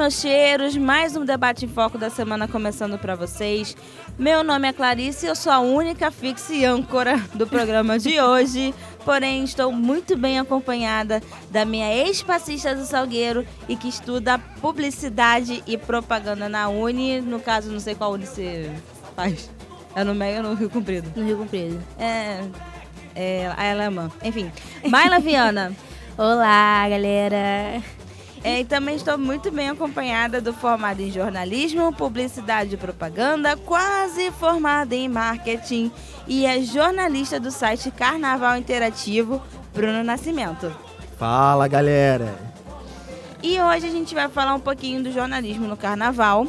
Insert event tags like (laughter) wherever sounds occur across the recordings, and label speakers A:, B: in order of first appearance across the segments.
A: Meus cheiros! Mais um debate em foco da semana começando para vocês. Meu nome é Clarice e eu sou a única fixa e âncora do programa de (laughs) hoje. Porém, estou muito bem acompanhada da minha ex-passista do Salgueiro e que estuda publicidade e propaganda na Uni. No caso, não sei qual Uni você faz. É no meio ou no Rio Comprido?
B: No Rio Comprido.
A: É. É, a alemã. Enfim. Maila Viana. (laughs)
B: Olá, galera.
A: É, e também estou muito bem acompanhada do formado em jornalismo, publicidade e propaganda, quase formada em marketing e é jornalista do site Carnaval Interativo, Bruno Nascimento.
C: Fala, galera!
A: E hoje a gente vai falar um pouquinho do jornalismo no carnaval.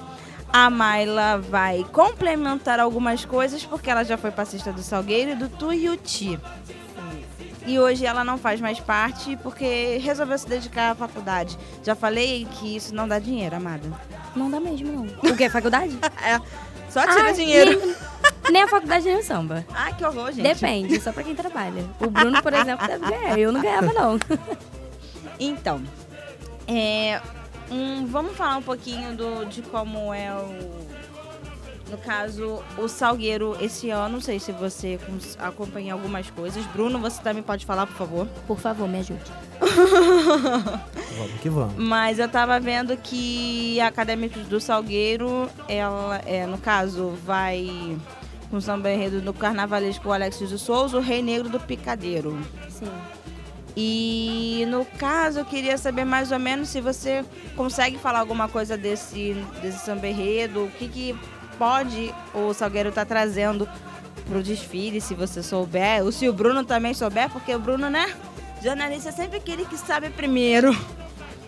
A: A Maila vai complementar algumas coisas porque ela já foi passista do Salgueiro e do Tuiuti. E hoje ela não faz mais parte porque resolveu se dedicar à faculdade. Já falei que isso não dá dinheiro, amada.
B: Não dá mesmo, não. O que? Faculdade? (laughs)
A: é. Só tira ah, dinheiro.
B: Nem, nem, a faculdade nem o samba.
A: Ai, que horror, gente.
B: Depende, só pra quem trabalha. O Bruno, por exemplo, deve ganhar. Eu não ganhava, não. (laughs)
A: Então, é, um, vamos falar um pouquinho do, de como é o no caso, o Salgueiro esse ano, não sei se você acompanha algumas coisas. Bruno, você também pode falar, por favor?
B: Por favor, me ajude. (laughs)
C: vamos que vamos.
A: Mas eu tava vendo que a Acadêmicos do Salgueiro, ela, é, no caso, vai com o samba enredo do carnavalesco Alexis de Souza, o Rei Negro do Picadeiro.
B: Sim.
A: E no caso, eu queria saber mais ou menos se você consegue falar alguma coisa desse, desse samba enredo, o que, que pode o Salgueiro estar tá trazendo pro desfile, se você souber. Ou se o Bruno também souber, porque o Bruno, né? Jornalista é sempre aquele que sabe primeiro.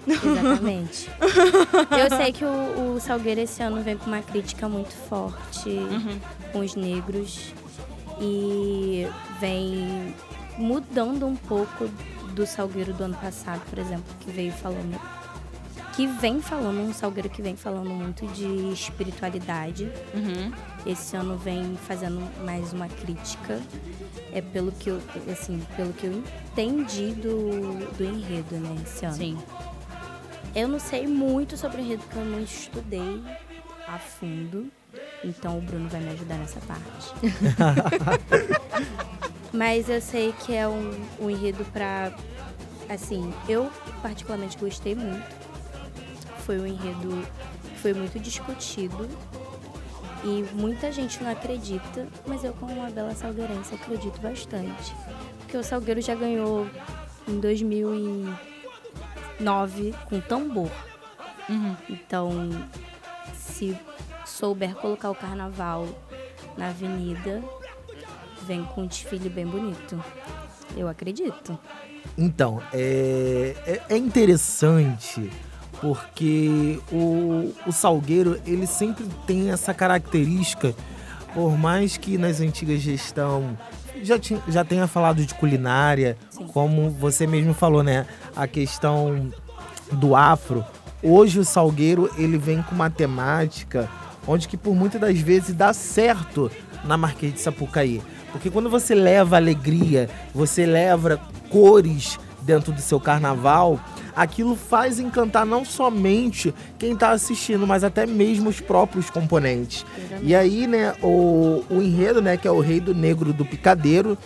B: Exatamente. (laughs) Eu sei que o, o, Salgueiro esse ano vem com uma crítica muito forte uhum. com os negros e vem mudando um pouco do Salgueiro do ano passado, por exemplo, que veio falando que vem falando, um Salgueiro que vem falando muito de espiritualidade.
A: Uhum.
B: Esse ano vem fazendo mais uma crítica. É pelo que eu, assim, pelo que eu entendi do, do enredo, né, esse ano.
A: Sim.
B: Eu não sei muito sobre o enredo, porque eu não estudei a fundo. Então o Bruno vai me ajudar nessa parte. (laughs) Mas eu sei que é um, um enredo para assim, eu particularmente gostei muito foi um enredo que foi muito discutido e muita gente não acredita, mas eu, como uma bela salgueirense, acredito bastante. Porque o Salgueiro já ganhou em 2009 com tambor.
A: Uhum.
B: Então, se souber colocar o carnaval na avenida, vem com um desfile bem bonito. Eu acredito.
C: Então, é, é, é interessante porque o, o Salgueiro ele sempre tem essa característica, por mais que nas antigas gestão já, tinha, já tenha falado de culinária, Sim. como você mesmo falou, né? A questão do afro. Hoje o Salgueiro ele vem com uma temática onde que por muitas das vezes dá certo na Marquês de Sapucaí. Porque quando você leva alegria, você leva cores dentro do seu carnaval, aquilo faz encantar não somente quem está assistindo, mas até mesmo os próprios componentes. E aí, né, o, o enredo, né, que é o Rei do Negro do Picadeiro,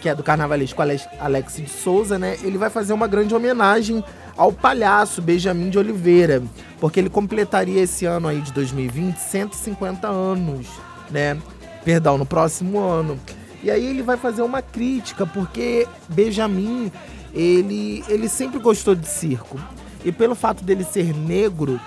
C: que é do carnavalesco Alex de Souza, né, ele vai fazer uma grande homenagem ao palhaço Benjamin de Oliveira, porque ele completaria esse ano aí de 2020 150 anos, né? Perdão, no próximo ano. E aí ele vai fazer uma crítica, porque Benjamin ele, ele sempre gostou de circo. E pelo fato dele ser negro,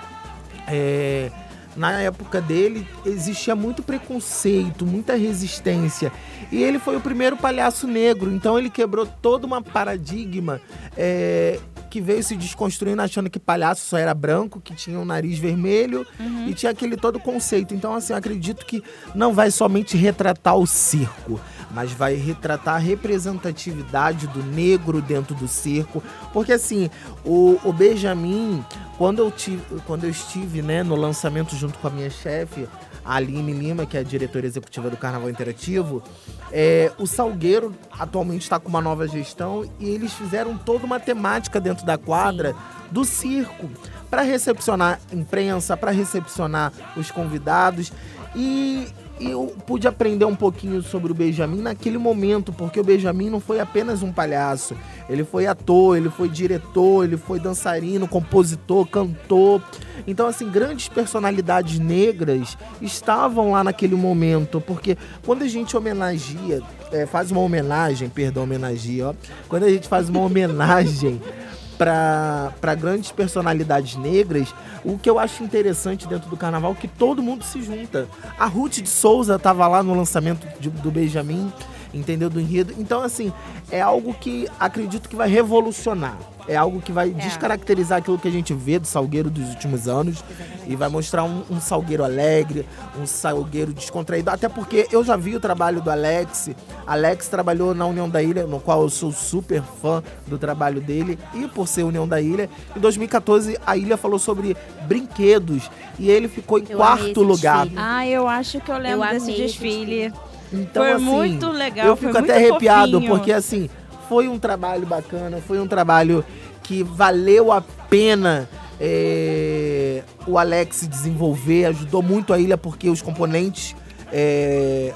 C: é, na época dele existia muito preconceito, muita resistência. E ele foi o primeiro palhaço negro, então ele quebrou todo uma paradigma é, que veio se desconstruindo achando que palhaço só era branco, que tinha um nariz vermelho uhum. e tinha aquele todo conceito. Então, assim, eu acredito que não vai somente retratar o circo, mas vai retratar a representatividade do negro dentro do circo. Porque assim, o, o Benjamin, quando eu, tive, quando eu estive né, no lançamento junto com a minha chefe, a Aline Lima, que é a diretora executiva do Carnaval Interativo, é, o Salgueiro atualmente está com uma nova gestão e eles fizeram toda uma temática dentro da quadra do circo para recepcionar imprensa, para recepcionar os convidados. E eu pude aprender um pouquinho sobre o Benjamin naquele momento, porque o Benjamin não foi apenas um palhaço. Ele foi ator, ele foi diretor, ele foi dançarino, compositor, cantor. Então, assim, grandes personalidades negras estavam lá naquele momento, porque quando a gente homenageia, é, faz uma homenagem, perdão, homenageia, ó, quando a gente faz uma homenagem (laughs) para grandes personalidades negras, o que eu acho interessante dentro do carnaval é que todo mundo se junta. A Ruth de Souza estava lá no lançamento de, do Benjamin, entendeu? Do enredo. Então, assim, é algo que acredito que vai revolucionar. É algo que vai é. descaracterizar aquilo que a gente vê do Salgueiro dos últimos anos Exatamente. e vai mostrar um, um, Salgueiro alegre, um Salgueiro descontraído. Até porque eu já vi o trabalho do Alex. Alex trabalhou na União da Ilha, no qual eu sou super fã do trabalho dele e por ser União da Ilha. Em 2014, a Ilha falou sobre brinquedos e ele ficou em eu quarto lugar.
A: Desfile. Ah, eu acho que eu lembro eu desse desfile. Então, foi
C: assim,
A: muito legal.
C: Eu fico até arrepiado, fofinho. porque assim, foi um trabalho bacana, foi um trabalho que valeu a pena é, o Alex desenvolver, ajudou muito a ilha porque os componentes é,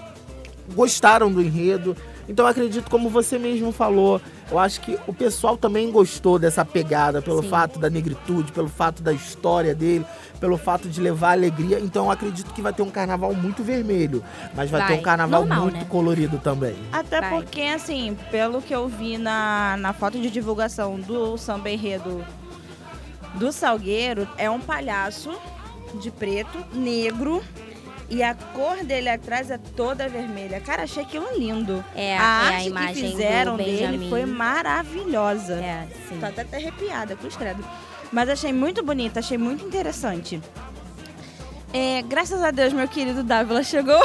C: gostaram do enredo. Então acredito, como você mesmo falou, eu acho que o pessoal também gostou dessa pegada, pelo Sim. fato da negritude, pelo fato da história dele, pelo fato de levar alegria. Então eu acredito que vai ter um carnaval muito vermelho, mas vai, vai. ter um carnaval Normal, muito né? colorido também.
A: Até vai. porque, assim, pelo que eu vi na, na foto de divulgação do samba enredo do Salgueiro, é um palhaço de preto, negro, e a cor dele atrás é toda vermelha. Cara, achei aquilo lindo.
B: É,
A: a,
B: é
A: arte
B: a imagem
A: que fizeram
B: dele
A: foi maravilhosa.
B: É, sim.
A: Tô até arrepiada, cruz credo. Mas achei muito bonita, achei muito interessante. É, graças a Deus, meu querido Dávila chegou. (laughs)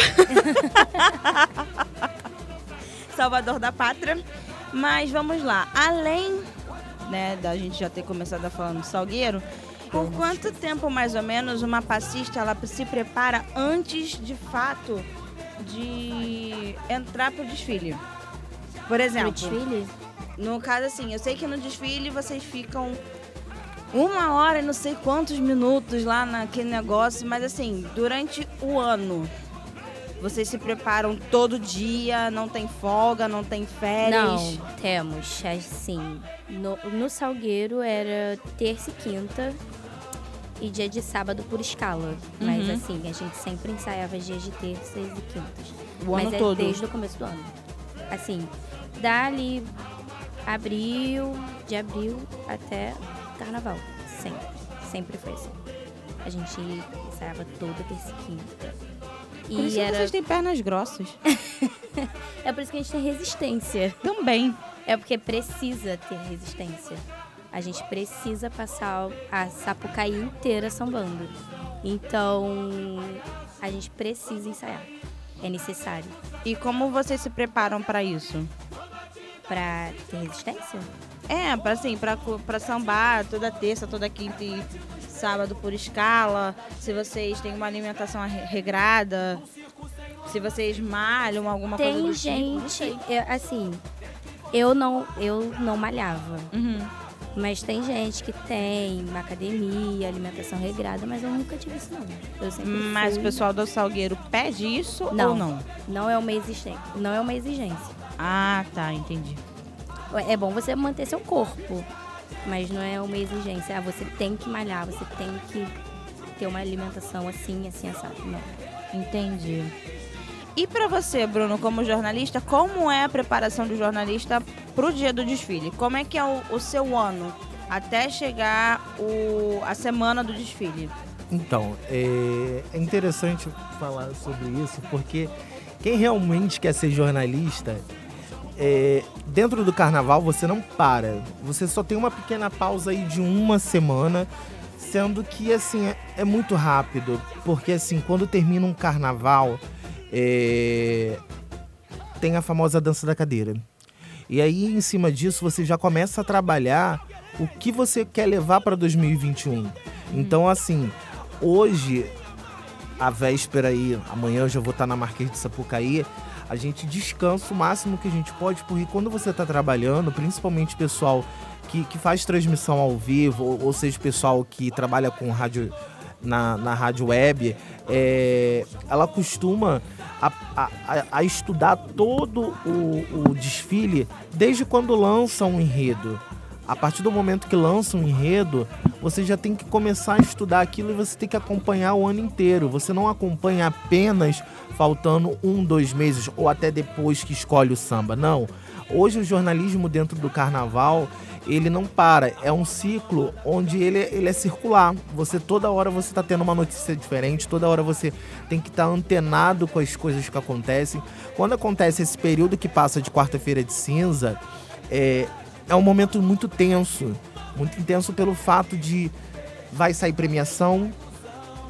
A: Salvador da Pátria. Mas vamos lá. Além né, da gente já ter começado a falar no Salgueiro, por quanto tempo, mais ou menos, uma passista ela se prepara antes, de fato, de entrar para o desfile? Por exemplo,
B: desfile?
A: no caso assim, eu sei que no desfile vocês ficam uma hora e não sei quantos minutos lá naquele negócio, mas assim, durante o ano, vocês se preparam todo dia, não tem folga, não tem férias?
B: Não, temos, assim. No, no Salgueiro era terça e quinta e dia de sábado por escala. Mas uhum. assim, a gente sempre ensaiava dias de terças e quintas.
A: O
B: Mas
A: ano
B: é
A: todo?
B: desde o começo do ano. Assim, dali abril, de abril até carnaval. Sempre. Sempre foi assim. A gente ensaiava toda terça e quinta.
A: E por isso era... vocês têm pernas grossas. (laughs)
B: é por isso que a gente tem resistência.
A: Também.
B: É porque precisa ter resistência. A gente precisa passar a Sapucaí inteira sambando. Então, a gente precisa ensaiar. É necessário.
A: E como vocês se preparam para isso?
B: Para ter resistência?
A: É, para assim, para sambar toda terça, toda quinta e sábado por escala. Se vocês têm uma alimentação regrada, se vocês malham alguma
B: Tem
A: coisa do
B: gente, tipo, eu, assim, eu não eu não malhava.
A: Uhum.
B: Mas tem gente que tem academia, alimentação regrada, mas eu nunca tive isso não. Eu sempre
A: mas
B: fui...
A: o pessoal do Salgueiro pede isso
B: não,
A: ou não?
B: Não é uma exigência. Não é uma exigência.
A: Ah, tá, entendi.
B: É bom você manter seu corpo, mas não é uma exigência. Ah, você tem que malhar, você tem que ter uma alimentação assim, assim, assado. Não.
A: Entendi. E para você, Bruno, como jornalista, como é a preparação do jornalista para o dia do desfile? Como é que é o, o seu ano até chegar o, a semana do desfile?
C: Então, é, é interessante falar sobre isso porque quem realmente quer ser jornalista é, dentro do carnaval você não para. Você só tem uma pequena pausa aí de uma semana, sendo que assim é, é muito rápido, porque assim quando termina um carnaval é, tem a famosa dança da cadeira. E aí, em cima disso, você já começa a trabalhar o que você quer levar para 2021. Então, assim, hoje a véspera aí, amanhã eu já vou estar na Marquês de Sapucaí, a gente descansa o máximo que a gente pode, porque quando você está trabalhando, principalmente pessoal que, que faz transmissão ao vivo, ou, ou seja, pessoal que trabalha com rádio na, na rádio web, é, ela costuma a, a, a, estudar todo o, o desfile desde quando lança um enredo. A partir do momento que lança um enredo, você já tem que começar a estudar aquilo e você tem que acompanhar o ano inteiro. Você não acompanha apenas faltando um, dois meses ou até depois que escolhe o samba. Não. Hoje o jornalismo dentro do carnaval ele não para. É um ciclo onde ele, ele é circular. Você toda hora você está tendo uma notícia diferente, toda hora você tem que estar tá antenado com as coisas que acontecem. Quando acontece esse período que passa de quarta-feira de cinza, é, é um momento muito tenso. Muito intenso pelo fato de vai sair premiação,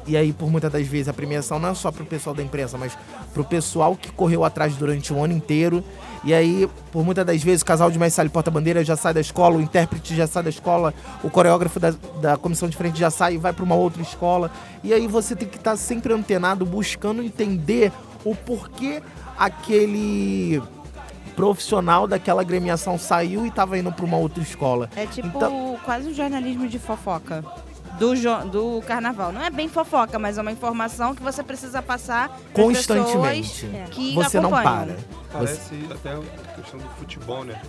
C: e aí, por muitas das vezes, a premiação não é só para o pessoal da imprensa, mas para o pessoal que correu atrás durante o ano inteiro. E aí, por muitas das vezes, o casal de mestre porta-bandeira já sai da escola, o intérprete já sai da escola, o coreógrafo da, da comissão de frente já sai e vai para uma outra escola. E aí você tem que estar tá sempre antenado, buscando entender o porquê aquele profissional daquela gremiação saiu e estava indo para uma outra escola.
A: É tipo então, quase um jornalismo de fofoca do, do carnaval. Não é bem fofoca, mas é uma informação que você precisa passar constantemente. Que
C: você
A: acompanham.
C: não para.
D: Parece você... até a questão do futebol, né?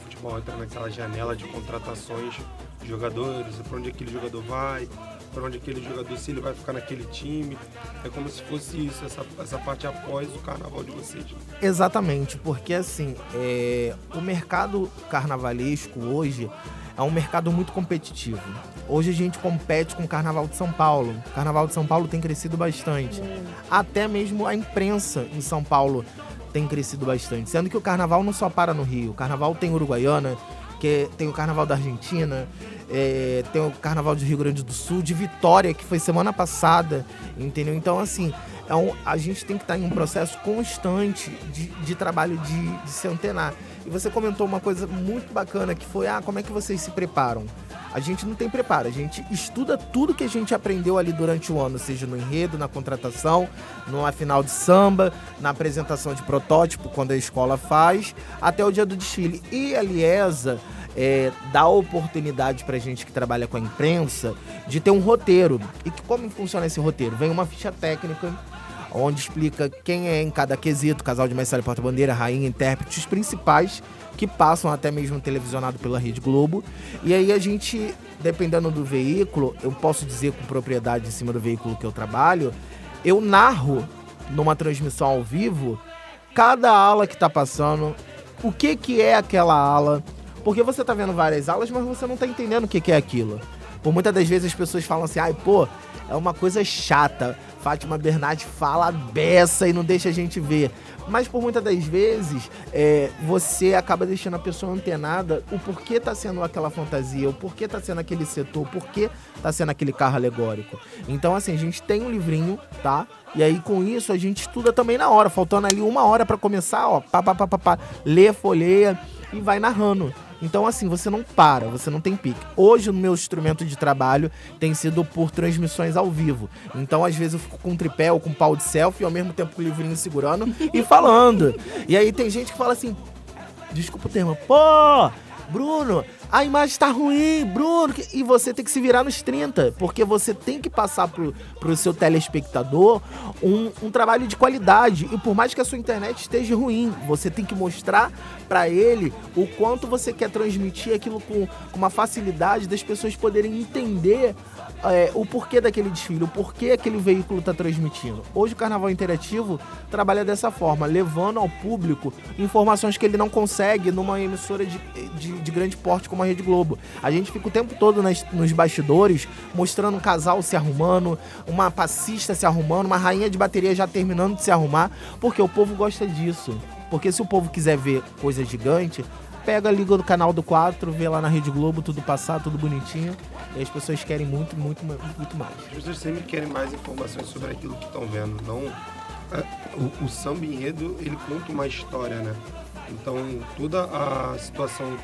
D: O futebol entra naquela janela de contratações de jogadores, para onde aquele jogador vai, para onde aquele jogador, se ele vai ficar naquele time. É como se fosse isso, essa, essa parte após o carnaval de vocês.
C: Exatamente, porque assim, é, o mercado carnavalesco hoje é um mercado muito competitivo. Hoje a gente compete com o Carnaval de São Paulo. O Carnaval de São Paulo tem crescido bastante. Até mesmo a imprensa em São Paulo tem crescido bastante. Sendo que o Carnaval não só para no Rio. O Carnaval tem Uruguaiana, que tem o Carnaval da Argentina, é, tem o Carnaval de Rio Grande do Sul, de Vitória, que foi semana passada, entendeu? Então, assim, é um, a gente tem que estar em um processo constante de, de trabalho de, de antenar. E você comentou uma coisa muito bacana que foi: ah, como é que vocês se preparam? A gente não tem preparo, a gente estuda tudo que a gente aprendeu ali durante o ano, seja no enredo, na contratação, numa final de samba, na apresentação de protótipo, quando a escola faz, até o dia do desfile. E a Liesa é, dá oportunidade pra gente que trabalha com a imprensa de ter um roteiro. E que, como funciona esse roteiro? Vem uma ficha técnica onde explica quem é em cada quesito, casal de mestre porta-bandeira, rainha, intérpretes principais que passam até mesmo televisionado pela Rede Globo. E aí a gente, dependendo do veículo, eu posso dizer com propriedade em cima do veículo que eu trabalho, eu narro numa transmissão ao vivo cada ala que está passando, o que que é aquela ala, porque você está vendo várias alas, mas você não está entendendo o que que é aquilo. Por muitas das vezes as pessoas falam assim, ai, pô, é uma coisa chata. Fátima Bernardi fala beça e não deixa a gente ver. Mas por muitas das vezes, é, você acaba deixando a pessoa antenada o porquê tá sendo aquela fantasia, o porquê tá sendo aquele setor, o porquê tá sendo aquele carro alegórico. Então, assim, a gente tem um livrinho, tá? E aí, com isso, a gente estuda também na hora, faltando ali uma hora para começar, ó, pá, pá, pá, pá, pá, lê, folheia e vai narrando. Então, assim, você não para, você não tem pique. Hoje, o meu instrumento de trabalho tem sido por transmissões ao vivo. Então, às vezes, eu fico com um tripé ou com um pau de selfie, ao mesmo tempo com o livrinho segurando (laughs) e falando. E aí tem gente que fala assim: desculpa o termo, pô, Bruno, a imagem está ruim, Bruno. E você tem que se virar nos 30, porque você tem que passar pro, pro seu telespectador um, um trabalho de qualidade. E por mais que a sua internet esteja ruim, você tem que mostrar para ele o quanto você quer transmitir aquilo com, com uma facilidade das pessoas poderem entender é, o porquê daquele desfile, o porquê aquele veículo está transmitindo. Hoje o Carnaval Interativo trabalha dessa forma, levando ao público informações que ele não consegue numa emissora de, de, de grande porte como a Rede Globo. A gente fica o tempo todo nas, nos bastidores mostrando um casal se arrumando, uma passista se arrumando, uma rainha de bateria já terminando de se arrumar, porque o povo gosta disso. Porque se o povo quiser ver coisa gigante, pega, liga do canal do 4, vê lá na Rede Globo tudo passar, tudo bonitinho. E as pessoas querem muito, muito, muito mais.
D: As pessoas sempre querem mais informações sobre aquilo que estão vendo. Não, é, o, o samba enredo, ele conta uma história, né? Então, toda a situação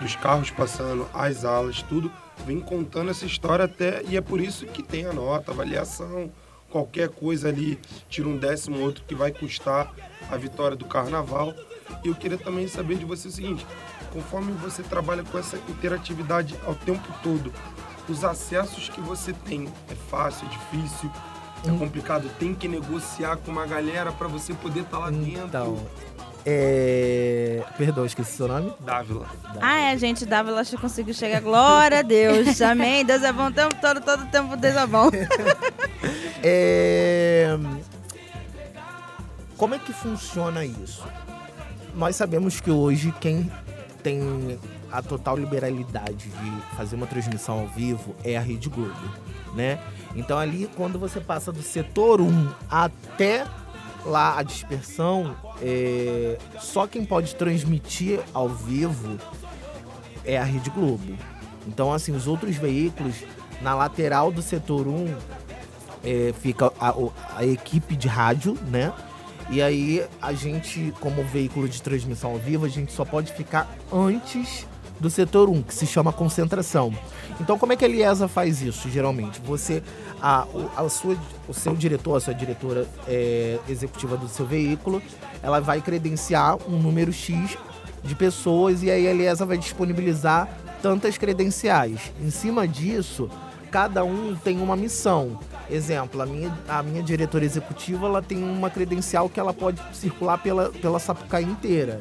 D: dos carros passando, as alas, tudo, vem contando essa história até. E é por isso que tem a nota, avaliação, qualquer coisa ali, tira um décimo outro que vai custar a vitória do carnaval. E eu queria também saber de você o seguinte: conforme você trabalha com essa interatividade ao tempo todo, os acessos que você tem é fácil, é difícil, é
C: Hum.
D: complicado, tem que negociar com uma galera para você poder estar lá dentro.
C: Então, é... Perdão, esqueci seu nome?
D: Dávila.
A: Ah, é, gente, Dávila acho que conseguiu chegar. Glória a Deus. Amém. Deus é bom o tempo todo, todo tempo Deus é bom. (laughs)
C: É... Como é que funciona isso? Nós sabemos que hoje quem tem a total liberalidade de fazer uma transmissão ao vivo é a Rede Globo, né? Então ali, quando você passa do setor 1 até lá a dispersão, é... só quem pode transmitir ao vivo é a Rede Globo. Então, assim, os outros veículos, na lateral do setor 1, é, fica a, a equipe de rádio, né? E aí a gente, como veículo de transmissão ao vivo, a gente só pode ficar antes do setor 1, que se chama concentração. Então como é que a Liesa faz isso, geralmente? Você, a, a sua, o seu diretor, a sua diretora é, executiva do seu veículo, ela vai credenciar um número X de pessoas e aí a Liesa vai disponibilizar tantas credenciais. Em cima disso, cada um tem uma missão. Exemplo, a minha, a minha diretora executiva ela tem uma credencial que ela pode circular pela, pela Sapucaí inteira.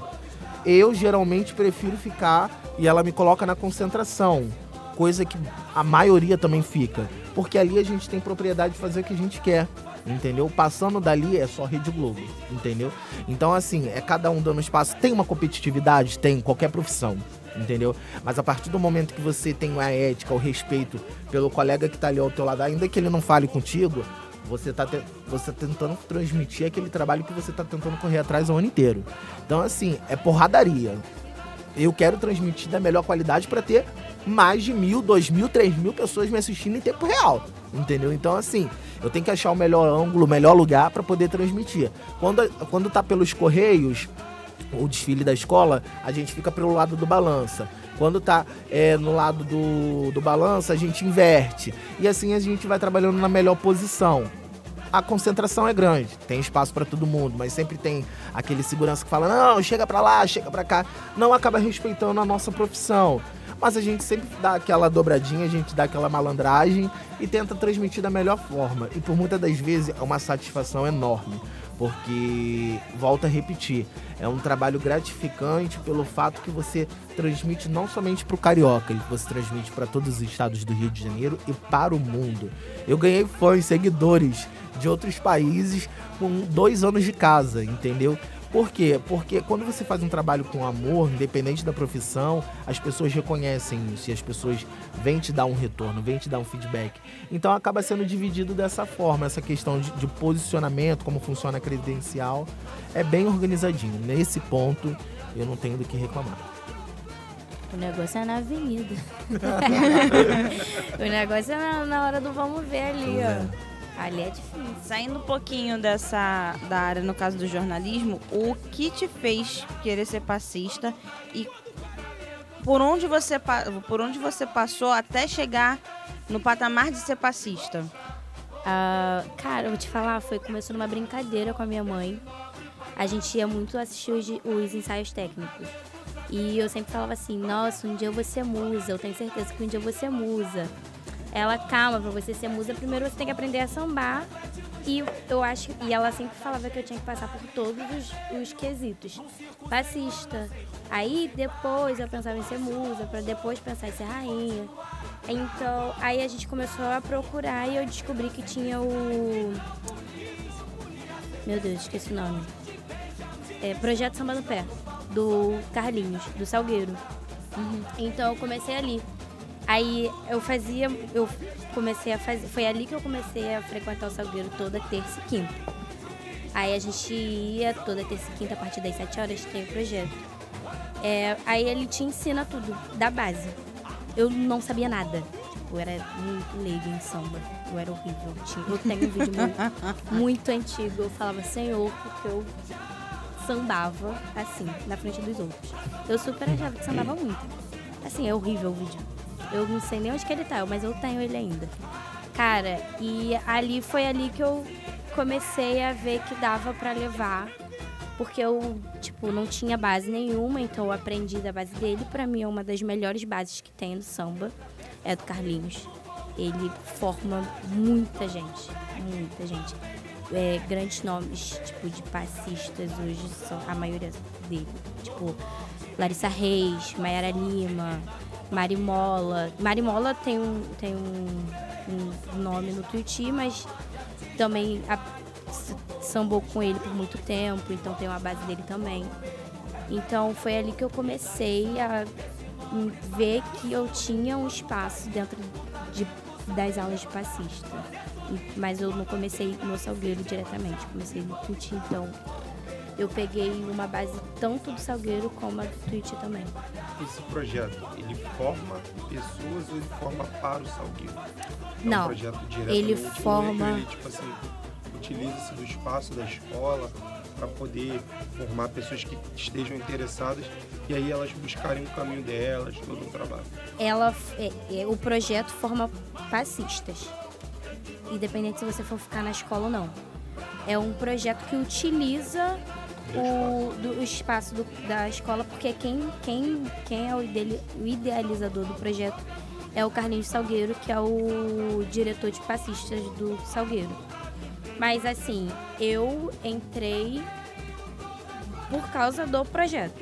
C: Eu geralmente prefiro ficar e ela me coloca na concentração, coisa que a maioria também fica, porque ali a gente tem propriedade de fazer o que a gente quer. Entendeu? Passando dali é só Rede Globo, entendeu? Então, assim, é cada um dando espaço. Tem uma competitividade? Tem, qualquer profissão entendeu? Mas a partir do momento que você tem a ética, o respeito pelo colega que tá ali ao teu lado, ainda que ele não fale contigo, você tá, te- você tá tentando transmitir aquele trabalho que você tá tentando correr atrás o ano inteiro. Então, assim, é porradaria. Eu quero transmitir da melhor qualidade para ter mais de mil, dois mil, três mil pessoas me assistindo em tempo real. Entendeu? Então, assim, eu tenho que achar o melhor ângulo, o melhor lugar para poder transmitir. Quando, quando tá pelos correios, o desfile da escola, a gente fica pelo lado do balança. Quando tá é, no lado do, do balança, a gente inverte. E assim a gente vai trabalhando na melhor posição. A concentração é grande, tem espaço para todo mundo, mas sempre tem aquele segurança que fala: não, chega para lá, chega para cá. Não acaba respeitando a nossa profissão. Mas a gente sempre dá aquela dobradinha, a gente dá aquela malandragem e tenta transmitir da melhor forma. E por muitas das vezes é uma satisfação enorme, porque, volto a repetir, é um trabalho gratificante pelo fato que você transmite não somente para o carioca, você transmite para todos os estados do Rio de Janeiro e para o mundo. Eu ganhei fãs, seguidores de outros países com dois anos de casa, entendeu? Por quê? Porque quando você faz um trabalho com amor, independente da profissão, as pessoas reconhecem isso e as pessoas vêm te dar um retorno, vêm te dar um feedback. Então acaba sendo dividido dessa forma, essa questão de, de posicionamento, como funciona a credencial, é bem organizadinho. Nesse ponto, eu não tenho do que reclamar.
B: O negócio é na avenida. (laughs) o negócio é na, na hora do vamos ver ali, ó. Ali é difícil.
A: Saindo um pouquinho dessa da área, no caso do jornalismo, o que te fez querer ser passista e por onde você, por onde você passou até chegar no patamar de ser passista?
B: Ah, cara, eu vou te falar, foi começou numa brincadeira com a minha mãe. A gente ia muito assistir os, os ensaios técnicos. E eu sempre falava assim, nossa, um dia eu vou ser musa, eu tenho certeza que um dia eu vou ser musa. Ela, calma, pra você ser musa, primeiro você tem que aprender a sambar. E eu acho. E ela sempre falava que eu tinha que passar por todos os, os quesitos. Passista. Aí depois eu pensava em ser musa, pra depois pensar em ser rainha. Então, aí a gente começou a procurar e eu descobri que tinha o. Meu Deus, esqueci o nome. É, Projeto Samba no Pé, do Carlinhos, do Salgueiro. Então eu comecei ali. Aí eu fazia, eu comecei a fazer, foi ali que eu comecei a frequentar o Salgueiro toda terça e quinta. Aí a gente ia toda terça e quinta, a partir das 7 horas tem o projeto. É, aí ele te ensina tudo, da base. Eu não sabia nada. Tipo, eu era muito leiga em samba. Eu era horrível. Eu tenho um vídeo muito, (laughs) muito antigo. Eu falava Senhor, porque eu sambava assim, na frente dos outros. Eu super achava que sambava muito. Assim, é horrível o vídeo. Eu não sei nem onde que ele tá, mas eu tenho ele ainda. Cara, e ali foi ali que eu comecei a ver que dava para levar, porque eu, tipo, não tinha base nenhuma, então eu aprendi da base dele. Para mim é uma das melhores bases que tem no samba, é do Carlinhos. Ele forma muita gente, muita gente. É, grandes nomes, tipo, de passistas hoje são a maioria dele. Tipo, Larissa Reis, Mayara Lima, Marimola. Marimola tem um, tem um, um nome no Tuiuti, mas também a, sambou com ele por muito tempo, então tem uma base dele também. Então foi ali que eu comecei a ver que eu tinha um espaço dentro de, das aulas de passista. Mas eu não comecei no Salgueiro diretamente, comecei no Tuti, então eu peguei uma base tanto do Salgueiro como a do Twitch também.
D: Esse projeto, ele forma pessoas ou ele forma para o Salgueiro?
B: É Não, um projeto ele forma...
D: Ele, tipo assim, utiliza-se do espaço da escola para poder formar pessoas que estejam interessadas e aí elas buscarem o caminho delas, todo o trabalho.
B: Ela, é, é, o projeto forma passistas, independente se você for ficar na escola ou não. É um projeto que utiliza o, do, espaço do, da escola, porque quem, quem, quem é o, o idealizador do projeto é o Carlinhos Salgueiro, que é o diretor de passistas do Salgueiro. Mas assim, eu entrei por causa do projeto.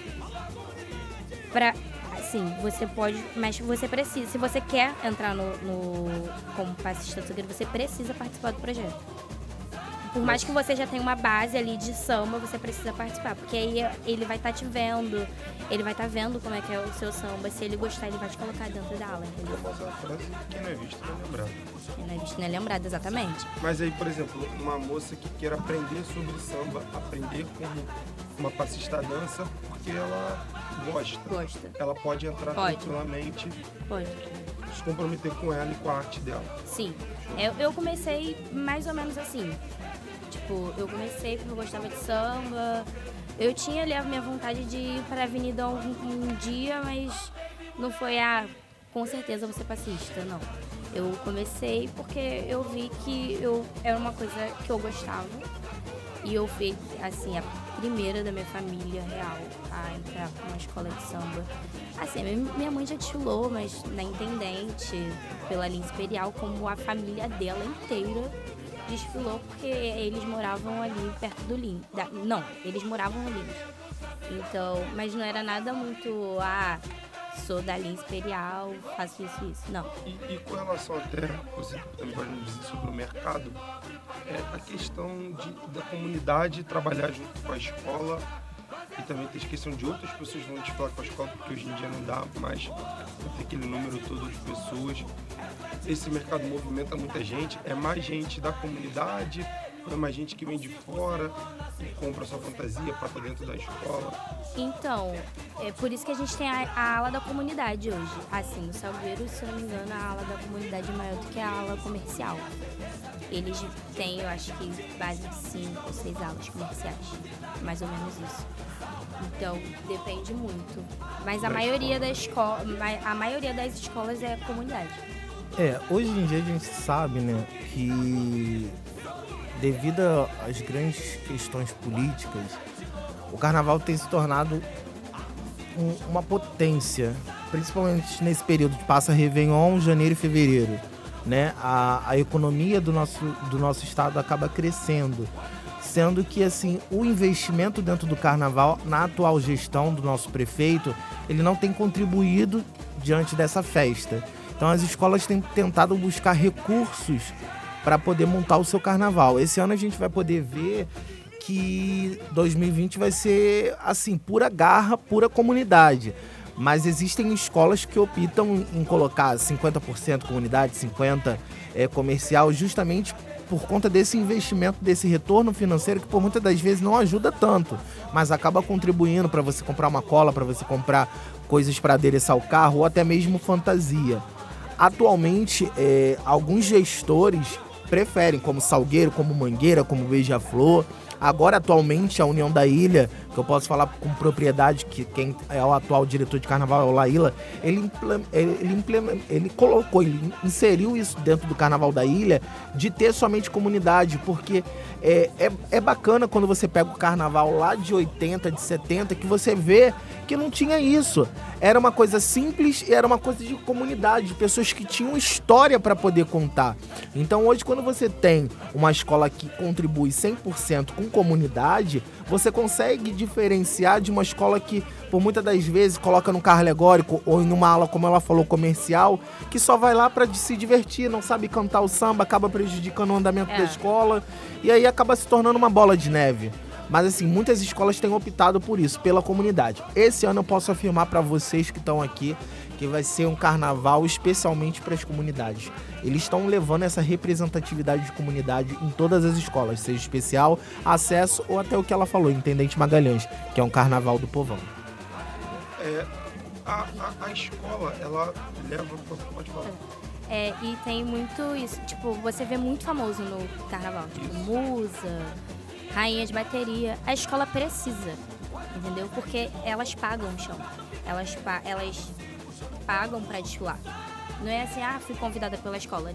B: Pra, assim, você pode, mas você precisa, se você quer entrar no, no como passista do Salgueiro, você precisa participar do projeto. Por mais que você já tenha uma base ali de samba, você precisa participar. Porque aí ele vai estar tá te vendo, ele vai estar tá vendo como é que é o seu samba. Se ele gostar, ele vai te colocar dentro da aula, entendeu?
D: quem não é visto não é lembrado.
B: Quem não é visto não é lembrado, exatamente.
D: Mas aí, por exemplo, uma moça que queira aprender sobre samba, aprender como uma passista dança, porque ela gosta.
B: Gosta.
D: Ela pode entrar pode. tranquilamente.
B: Pode.
D: Se comprometer com ela e com a arte dela.
B: Sim. Eu, eu comecei mais ou menos assim. Tipo, eu comecei porque eu gostava de samba. Eu tinha ali a minha vontade de ir para a avenida um, um dia, mas não foi a ah, com certeza você passista, não. Eu comecei porque eu vi que eu era uma coisa que eu gostava. E eu fui, assim, a primeira da minha família real a entrar numa escola de samba. Assim, minha mãe já desfilou, mas na Intendente, pela linha imperial, como a família dela inteira desfilou porque eles moravam ali perto do Lins. Não, eles moravam Lins. Então, mas não era nada muito, ah, sou da linha imperial, faço isso isso. Não.
D: E, e com relação até, você também pode dizer sobre o mercado, é a questão de, da comunidade trabalhar junto com a escola e também a questão de outras pessoas vão desfilar com a escola, porque hoje em dia não dá mais aquele número todo de pessoas. Esse mercado movimenta muita gente, é mais gente da comunidade, é mais gente que vem de fora e compra sua fantasia para dentro da escola.
B: Então, é por isso que a gente tem a, a, ala da comunidade hoje. Assim, o Salgueiro, se eu não me engano, a ala da comunidade é maior do que a ala comercial. Eles têm, eu acho que, base de cinco ou seis alas comerciais. Mais ou menos isso. Então, depende muito. Mas a maioria da escola, a maioria das escolas é comunidade.
C: É, hoje em dia a gente sabe, né, que devido às grandes questões políticas, o carnaval tem se tornado um, uma potência, principalmente nesse período que passa Réveillon, janeiro e fevereiro. Né? A, a economia do nosso, do nosso estado acaba crescendo. Sendo que assim, o investimento dentro do carnaval, na atual gestão do nosso prefeito, ele não tem contribuído diante dessa festa. Então as escolas têm tentado buscar recursos para poder montar o seu carnaval. Esse ano a gente vai poder ver que 2020 vai ser assim, pura garra, pura comunidade. Mas existem escolas que optam em colocar 50% comunidade, 50% é, comercial, justamente por conta desse investimento, desse retorno financeiro que por muitas das vezes não ajuda tanto, mas acaba contribuindo para você comprar uma cola, para você comprar coisas para adereçar o carro ou até mesmo fantasia. Atualmente, é, alguns gestores preferem, como Salgueiro, como Mangueira, como Beija-Flor, Agora, atualmente, a União da Ilha, que eu posso falar com propriedade, que quem é o atual diretor de carnaval é o Laíla, ele, ele, ele, ele colocou, ele inseriu isso dentro do carnaval da ilha, de ter somente comunidade, porque é, é, é bacana quando você pega o carnaval lá de 80, de 70, que você vê que não tinha isso. Era uma coisa simples e era uma coisa de comunidade, de pessoas que tinham história para poder contar. Então hoje, quando você tem uma escola que contribui 100% com comunidade, você consegue diferenciar de uma escola que, por muitas das vezes, coloca num carro alegórico ou em uma aula, como ela falou, comercial, que só vai lá para se divertir, não sabe cantar o samba, acaba prejudicando o andamento é. da escola e aí acaba se tornando uma bola de neve. Mas assim, muitas escolas têm optado por isso, pela comunidade. Esse ano eu posso afirmar para vocês que estão aqui que vai ser um carnaval especialmente para as comunidades. Eles estão levando essa representatividade de comunidade em todas as escolas, seja especial, acesso ou até o que ela falou, Intendente Magalhães, que é um carnaval do povão.
D: É, a, a, a escola, ela leva. Pode falar.
B: É, e tem muito isso, tipo, você vê muito famoso no carnaval, tipo, isso. musa, rainha de bateria. A escola precisa, entendeu? Porque elas pagam o chão. Elas, elas pagam para desfilar. Não é assim, ah, fui convidada pela escola.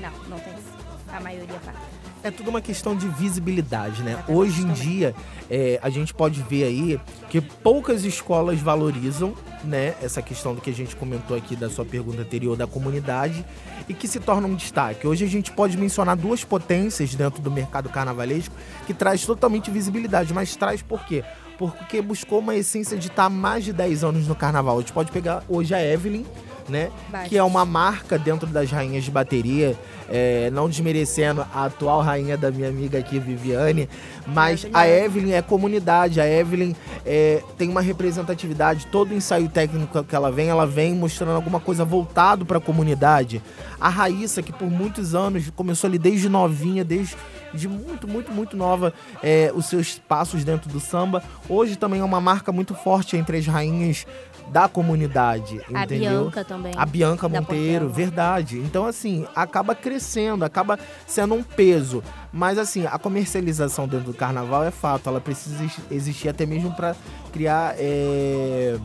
B: Não, não tem isso. A maioria paga.
C: É tudo uma questão de visibilidade, né? Hoje em dia, é, a gente pode ver aí que poucas escolas valorizam né, essa questão do que a gente comentou aqui da sua pergunta anterior da comunidade e que se torna um destaque. Hoje a gente pode mencionar duas potências dentro do mercado carnavalesco que traz totalmente visibilidade, mas traz por quê? Porque buscou uma essência de estar mais de 10 anos no carnaval. A gente pode pegar hoje a Evelyn, né? Que é uma marca dentro das rainhas de bateria. É, não desmerecendo a atual rainha da minha amiga aqui, Viviane, mas a Evelyn é comunidade, a Evelyn é, tem uma representatividade, todo ensaio técnico que ela vem, ela vem mostrando alguma coisa voltado para a comunidade. A Raíssa, que por muitos anos começou ali desde novinha, desde de muito, muito, muito nova é, os seus passos dentro do samba. Hoje também é uma marca muito forte entre as rainhas da comunidade, a entendeu?
B: Bianca também.
C: A Bianca Monteiro, verdade. Então, assim, acaba crescendo, acaba sendo um peso. Mas, assim, a comercialização dentro do carnaval é fato. Ela precisa existir até mesmo para criar é,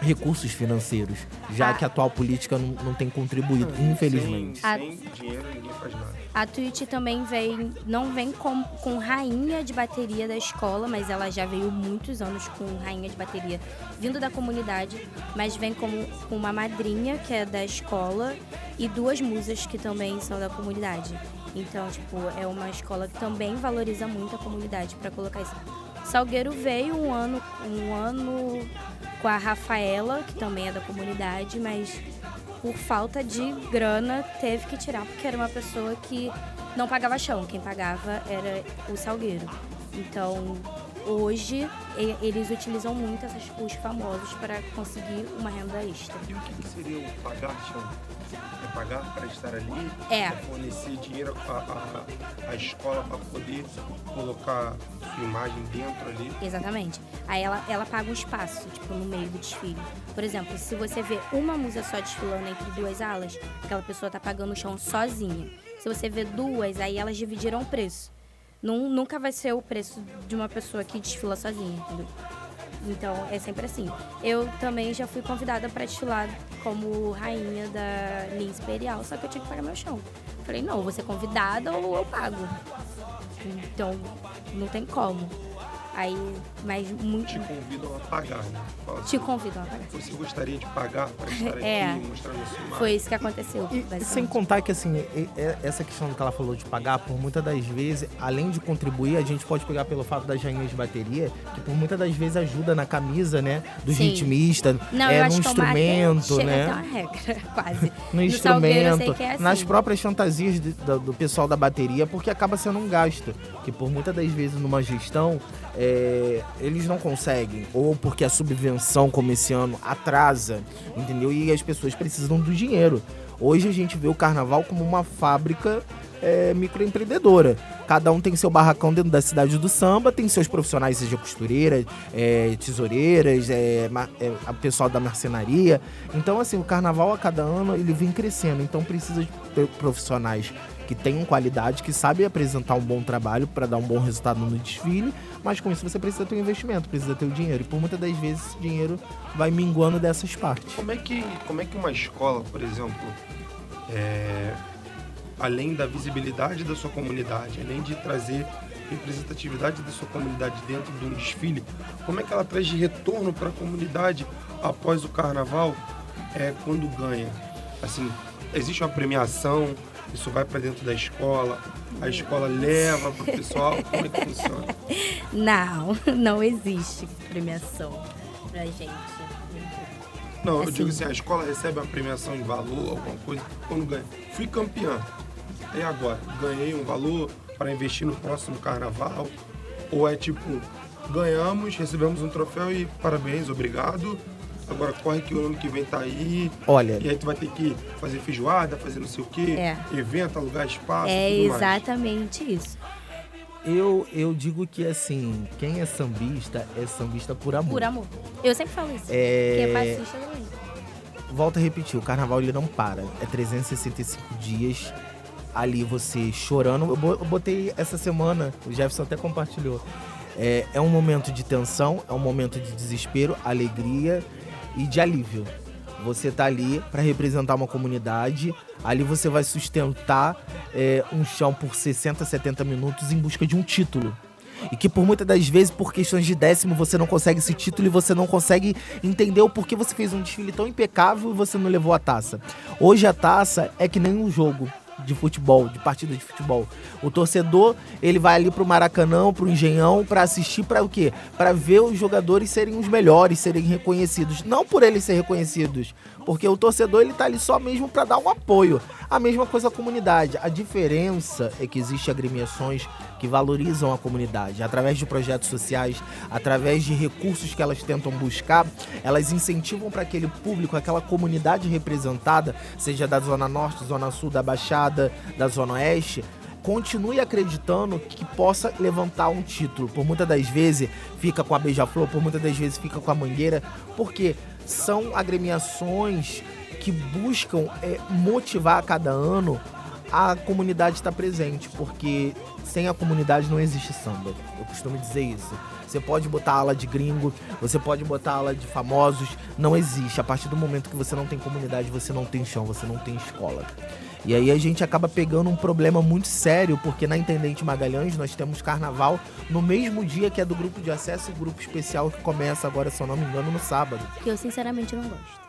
C: recursos financeiros, já ah. que a atual política não, não tem contribuído, infelizmente.
D: Sem, sem dinheiro ninguém faz nada.
B: A Twitch também vem, não vem com, com rainha de bateria da escola, mas ela já veio muitos anos com rainha de bateria vindo da comunidade, mas vem com, com uma madrinha que é da escola e duas musas que também são da comunidade. Então, tipo, é uma escola que também valoriza muito a comunidade para colocar isso. Salgueiro veio um ano, um ano com a Rafaela, que também é da comunidade, mas por falta de grana, teve que tirar, porque era uma pessoa que não pagava chão, quem pagava era o Salgueiro. Então, hoje, eles utilizam muito essas, os famosos para conseguir uma renda extra.
D: E o que seria o pagar chão? É pagar para estar ali?
B: É.
D: é fornecer dinheiro à, escola para poder colocar sua imagem dentro ali?
B: Exatamente. Aí ela, ela paga um espaço, tipo, no meio do desfile. Por exemplo, se você vê uma musa só desfilando entre duas alas, aquela pessoa tá pagando o chão sozinha. Se você vê duas, aí elas dividiram o preço. nunca vai ser o preço de uma pessoa que desfila sozinha, entendeu? Então é sempre assim. Eu também já fui convidada para desfilar como rainha da linha imperial, só que eu tinha que pagar meu chão. Falei, não, vou ser convidada ou eu pago. Então não tem como. Aí, mas muito.
D: Te convidam a pagar, né?
B: Fala Te assim, convidam a pagar.
D: Você gostaria de pagar para estar (laughs)
B: é,
D: aqui mostrando a sua
B: Foi isso que aconteceu.
C: E, e, sem contar que, assim, essa questão que ela falou de pagar, por muitas das vezes, além de contribuir, a gente pode pegar pelo fato das rainhas de bateria, que por muitas das vezes ajuda na camisa, né? Do Sim. ritmista,
B: Não,
C: é,
B: no
C: instrumento, né?
B: uma regra, (laughs) quase.
C: no, no instrumento, é assim. nas próprias fantasias de, do, do pessoal da bateria, porque acaba sendo um gasto. Que por muitas das vezes numa gestão é, eles não conseguem, ou porque a subvenção, como esse ano, atrasa, entendeu? E as pessoas precisam do dinheiro. Hoje a gente vê o carnaval como uma fábrica é, microempreendedora. Cada um tem seu barracão dentro da cidade do samba, tem seus profissionais, seja costureiras, é, tesoureiras, é, é, a pessoal da marcenaria. Então, assim, o carnaval a cada ano ele vem crescendo. Então precisa de profissionais que tenham qualidade, que sabem apresentar um bom trabalho para dar um bom resultado no desfile, mas com isso você precisa ter um investimento, precisa ter o dinheiro. E por muitas das vezes esse dinheiro vai minguando dessas partes.
D: Como é que, como é que uma escola, por exemplo, é, além da visibilidade da sua comunidade, além de trazer representatividade da sua comunidade dentro de um desfile, como é que ela traz de retorno para a comunidade após o carnaval é, quando ganha? Assim, existe uma premiação, isso vai para dentro da escola, a escola leva para o pessoal, como é que funciona? (laughs)
B: Não, não existe premiação pra gente.
D: Não, eu
B: Assim.
D: digo assim, a escola recebe uma premiação em valor, alguma coisa, quando ganha. Fui campeã. E agora? Ganhei um valor para investir no próximo carnaval? Ou é tipo, ganhamos, recebemos um troféu e parabéns, obrigado. Agora corre que o ano que vem tá aí.
C: Olha,
D: E aí tu vai ter que fazer feijoada, fazer não sei o quê,
B: É.
D: evento, alugar espaço,
B: É
D: tudo mais.
B: exatamente isso.
C: eu, eu digo que assim, quem é sambista é sambista por amor.
B: Por amor. Eu sempre falo isso.
C: É...
B: Porque é passista também.
C: Volto a repetir, o carnaval ele não para. É 365 dias ali você chorando. Eu botei essa semana, o Jefferson até compartilhou. É, é um momento de tensão, é um momento de desespero, alegria e de alívio. Você tá ali para representar uma comunidade, ali você vai sustentar é, um chão por 60, 70 minutos em busca de um título. E que por muitas das vezes, por questões de décimo, você não consegue esse título e você não consegue entender o porquê você fez um desfile tão impecável e você não levou a taça. Hoje a taça é que nem um jogo de futebol, de partida de futebol. O torcedor, ele vai ali pro Maracanã, pro Engenhão, pra assistir para o quê? Para ver os jogadores serem os melhores, serem reconhecidos, não por eles serem reconhecidos, porque o torcedor ele tá ali só mesmo para dar um apoio. A mesma coisa a comunidade. A diferença é que existe agremiações que valorizam a comunidade através de projetos sociais, através de recursos que elas tentam buscar, elas incentivam para aquele público, aquela comunidade representada, seja da zona norte, zona sul, da baixada, da zona oeste, continue acreditando que possa levantar um título. Por muitas das vezes fica com a beija-flor, por muitas das vezes fica com a mangueira, porque são agremiações que buscam é, motivar a cada ano a comunidade estar presente, porque sem a comunidade não existe samba. Eu costumo dizer isso. Você pode botar ala de gringo, você pode botar ala de famosos, não existe. A partir do momento que você não tem comunidade, você não tem chão, você não tem escola. E aí a gente acaba pegando um problema muito sério, porque na Intendente Magalhães nós temos carnaval no mesmo dia que é do grupo de acesso e grupo especial que começa agora, se eu não me engano, no sábado.
B: Que eu sinceramente não gosto.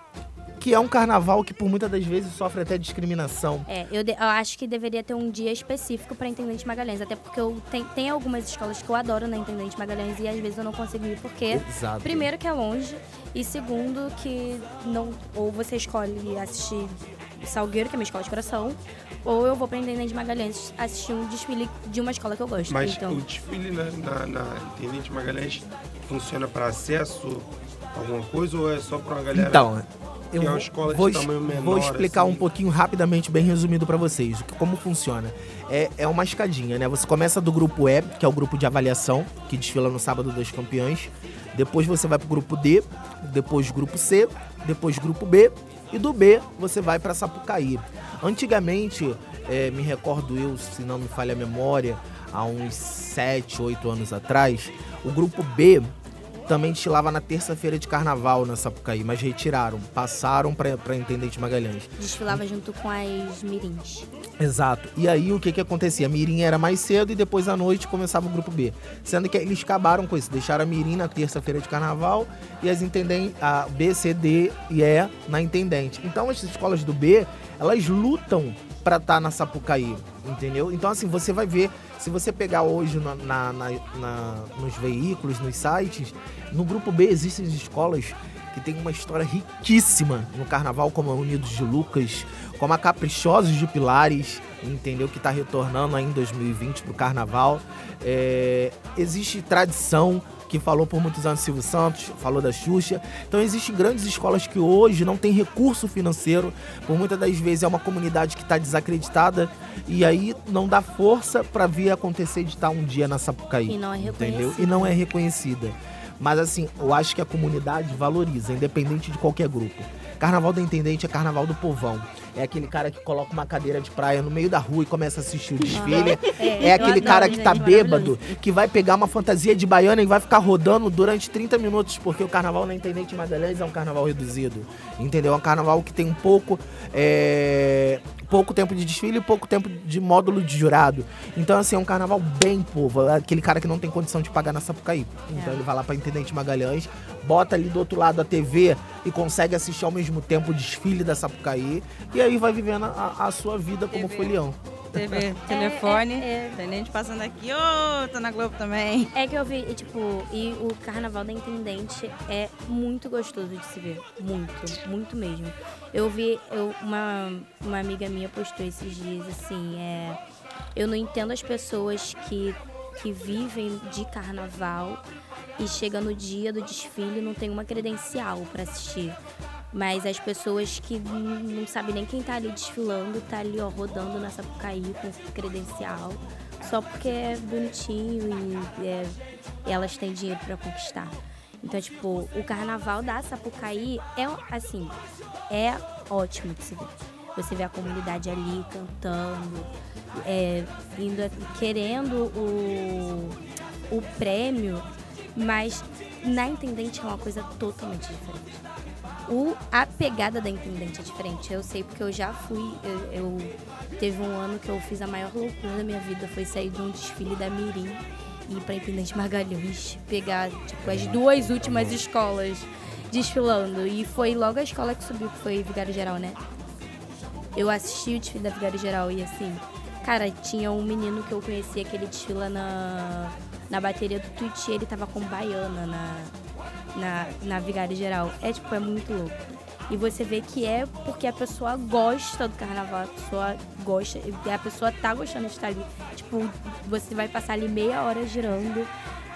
C: Que é um carnaval que por muitas das vezes sofre até discriminação.
B: É, eu, de- eu acho que deveria ter um dia específico para Intendente Magalhães. Até porque eu tem, tem algumas escolas que eu adoro na Intendente Magalhães e às vezes eu não consigo ir porque.
C: Exato.
B: Primeiro que é longe e segundo que não ou você escolhe assistir Salgueiro, que é minha escola de coração, ou eu vou pra Intendente Magalhães assistir um desfile de uma escola que eu gosto.
D: Mas
B: então,
D: o desfile na, na, na Intendente Magalhães funciona para acesso a alguma coisa ou é só para uma galera?
C: Então, eu
D: que é uma
C: vou,
D: escola de
C: vou,
D: tamanho menor,
C: vou explicar
D: assim.
C: um pouquinho rapidamente, bem resumido pra vocês, o que- como funciona. É, é uma escadinha, né? Você começa do grupo E, que é o grupo de avaliação, que desfila no sábado dos campeões. Depois você vai pro grupo D, depois grupo C, depois grupo B. E do B você vai pra Sapucaí. Antigamente, é, me recordo eu, se não me falha a memória, há uns 7, 8 anos atrás, o grupo B também desfilava na terça-feira de carnaval na Sapucaí, mas retiraram, passaram pra pra Intendente Magalhães.
B: desfilava junto com as mirins.
C: Exato. E aí o que que acontecia? A Mirim era mais cedo e depois à noite começava o grupo B. Sendo que eles acabaram com isso, deixaram a Mirim na terça-feira de carnaval e as intendentes, a B, C, D e E na intendente. Então as escolas do B, elas lutam pra estar na Sapucaí, entendeu? Então assim, você vai ver, se você pegar hoje na, na- na- nos veículos, nos sites, no grupo B existem escolas que tem uma história riquíssima no carnaval, como a Unidos de Lucas, como a Caprichosos de Pilares, entendeu? Que tá retornando aí em 2020 pro carnaval. É, existe tradição que falou por muitos anos Silvio Santos, falou da Xuxa. Então existem grandes escolas que hoje não têm recurso financeiro, por muitas das vezes é uma comunidade que está desacreditada e aí não dá força para vir acontecer de estar um dia na Sapucaí.
B: E não é
C: entendeu?
B: reconhecida.
C: E não é reconhecida. Mas assim, eu acho que a comunidade valoriza, independente de qualquer grupo. Carnaval da Intendente é carnaval do povão. É aquele cara que coloca uma cadeira de praia no meio da rua e começa a assistir o desfile.
B: É,
C: É
B: eu
C: aquele
B: adoro,
C: cara que tá bêbado, que vai pegar uma fantasia de baiana e vai ficar rodando durante 30 minutos, porque o carnaval na Intendente Magalhães é um carnaval reduzido. Entendeu? É um carnaval que tem um pouco. é, pouco tempo de desfile e pouco tempo de módulo de jurado. Então, assim, é um carnaval bem povo. É aquele cara que não tem condição de pagar na Sapucaí. Então
B: É.
C: ele vai lá pra Intendente Magalhães, bota ali do outro lado a TV e consegue assistir ao mesmo tempo o desfile da Sapucaí. E aí vai vivendo a, a sua vida como
A: TV.
C: folião.
A: TV, (laughs) telefone.
B: é, é.
A: Tem gente passando aqui, ô, tô na Globo também.
B: É que eu vi, e, tipo, e o carnaval da Intendente é muito gostoso de se ver. Muito, muito mesmo. Eu vi, eu, uma, uma amiga minha postou esses dias assim, é. Eu não entendo as pessoas que, que vivem de carnaval e chega no dia do desfile não tem uma credencial pra assistir. Mas as pessoas que não sabem nem quem tá ali desfilando, tá ali, ó, rodando na Sapucaí com credencial. Só porque é bonitinho e é- elas têm dinheiro pra conquistar. Então, tipo, o carnaval da Sapucaí é, assim, é ótimo de se ver. Você vê a comunidade ali cantando, é, indo, querendo o, o prêmio, mas na Intendente é uma coisa totalmente diferente. O, a pegada da Intendente é diferente. Eu sei porque eu já fui. Eu, eu- teve um ano que eu fiz a maior loucura da minha vida. Foi sair de um desfile da Mirim e ir pra Intendente Magalhães. Pegar, tipo, as duas últimas escolas desfilando. E foi logo a escola que subiu, que foi Vigário Geral, né? Eu assisti o desfile da Vigário Geral e assim, cara, tinha um menino que eu conhecia que ele desfila na, na bateria do Tuiuti, ele tava com baiana na, na, na Vigário Geral. É tipo, é muito louco. E você vê que é porque a pessoa gosta do carnaval, a pessoa gosta, a pessoa tá gostando de estar ali. Tipo, você vai passar ali meia hora girando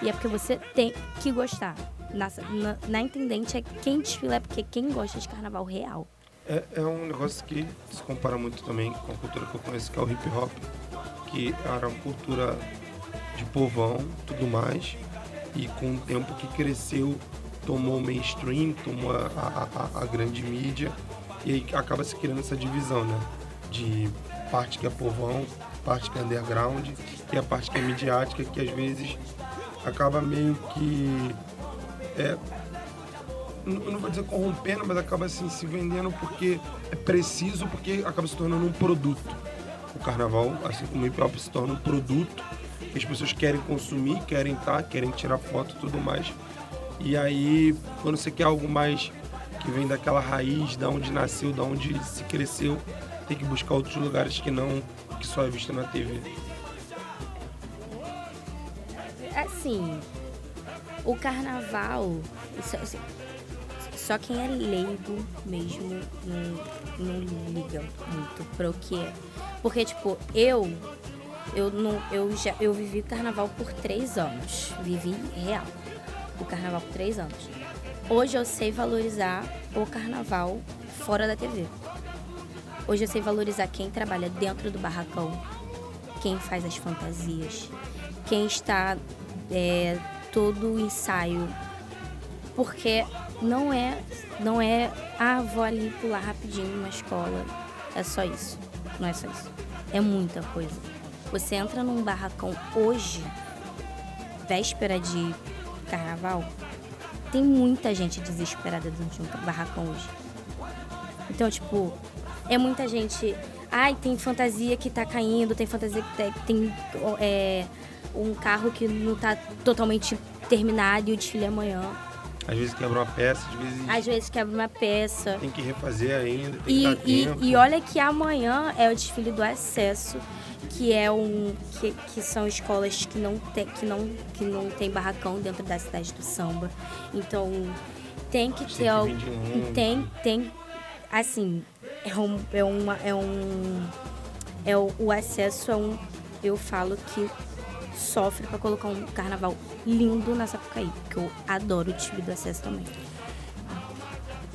B: e é porque você tem que gostar. Na, na, na Intendente é quem desfila, é porque quem gosta de carnaval real.
D: É, é um negócio que se compara muito também com a cultura que eu conheço, que é o hip hop, que era uma cultura de povão, tudo mais, e com o tempo que cresceu, tomou mainstream, tomou a, a- a- a grande mídia, e aí acaba se criando essa divisão, né? De parte que é povão, parte que é underground, e a parte que é midiática, que às vezes acaba meio que é, não vou dizer corrompendo, mas acaba assim se vendendo porque é preciso, porque acaba se tornando um produto. O carnaval, assim como o hip hop, se torna um produto as pessoas querem consumir, querem estar, querem tirar foto e tudo mais. E aí, quando você quer algo mais que vem daquela raiz, da onde nasceu, da onde se cresceu, tem que buscar outros lugares que não que só é visto na TV.
B: Assim, o carnaval, só, só quem é leigo mesmo não, não liga muito pro que é. Porque, tipo, eu, eu, não, eu, já, eu vivi o carnaval por três anos. Vivi real o carnaval por três anos. Hoje eu sei valorizar o carnaval fora da TV. Hoje eu sei valorizar quem trabalha dentro do barracão, quem faz as fantasias, quem está é, todo o ensaio. Porque não é, não é, ah, vou ali pular rapidinho numa escola. É só isso. Não é só isso. É muita coisa. Você entra num barracão hoje, véspera de carnaval, tem muita gente desesperada dentro de um barracão hoje. Então, tipo, é muita gente. Ai, tem fantasia que tá caindo, tem fantasia que tá- tem é, um carro que não tá totalmente terminado e o desfile é amanhã.
D: Às vezes quebra uma peça, às vezes
B: Às vezes quebra uma peça.
D: tem que refazer ainda, tem
B: E,
D: que dar
B: e,
D: tempo.
B: e olha que amanhã é o desfile do acesso, que é um. que, que são escolas que não, tem, que, não, que não tem barracão dentro da cidade do samba. Então tem que ter algo. Tem, tem. Assim, é um. É, uma, é um. É o, o acesso é um. Eu falo que sofre pra colocar um carnaval lindo na Sapucaí, porque eu adoro o desfile do acesso também.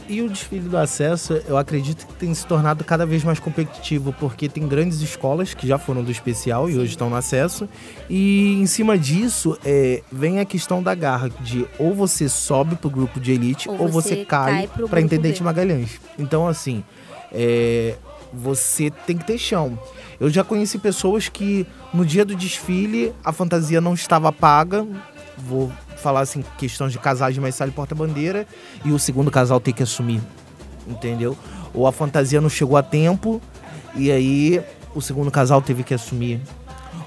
C: E o desfile do acesso, eu acredito que tem se tornado cada vez mais competitivo, porque tem grandes escolas que já foram do especial e hoje estão no acesso. E em cima disso, é, vem a questão da garra, de ou você sobe pro grupo de elite,
B: Ou
C: ou,
B: você
C: você cai,
B: cai grupo
C: Intendente
B: B.
C: Magalhães. Então, assim, é, você tem que ter chão. Eu já conheci pessoas que no dia do desfile a fantasia não estava paga. Vou falar assim, questão de casais maestral e porta-bandeira, e o segundo casal tem que assumir. Entendeu? Ou a fantasia não chegou a tempo, e aí o segundo casal teve que assumir.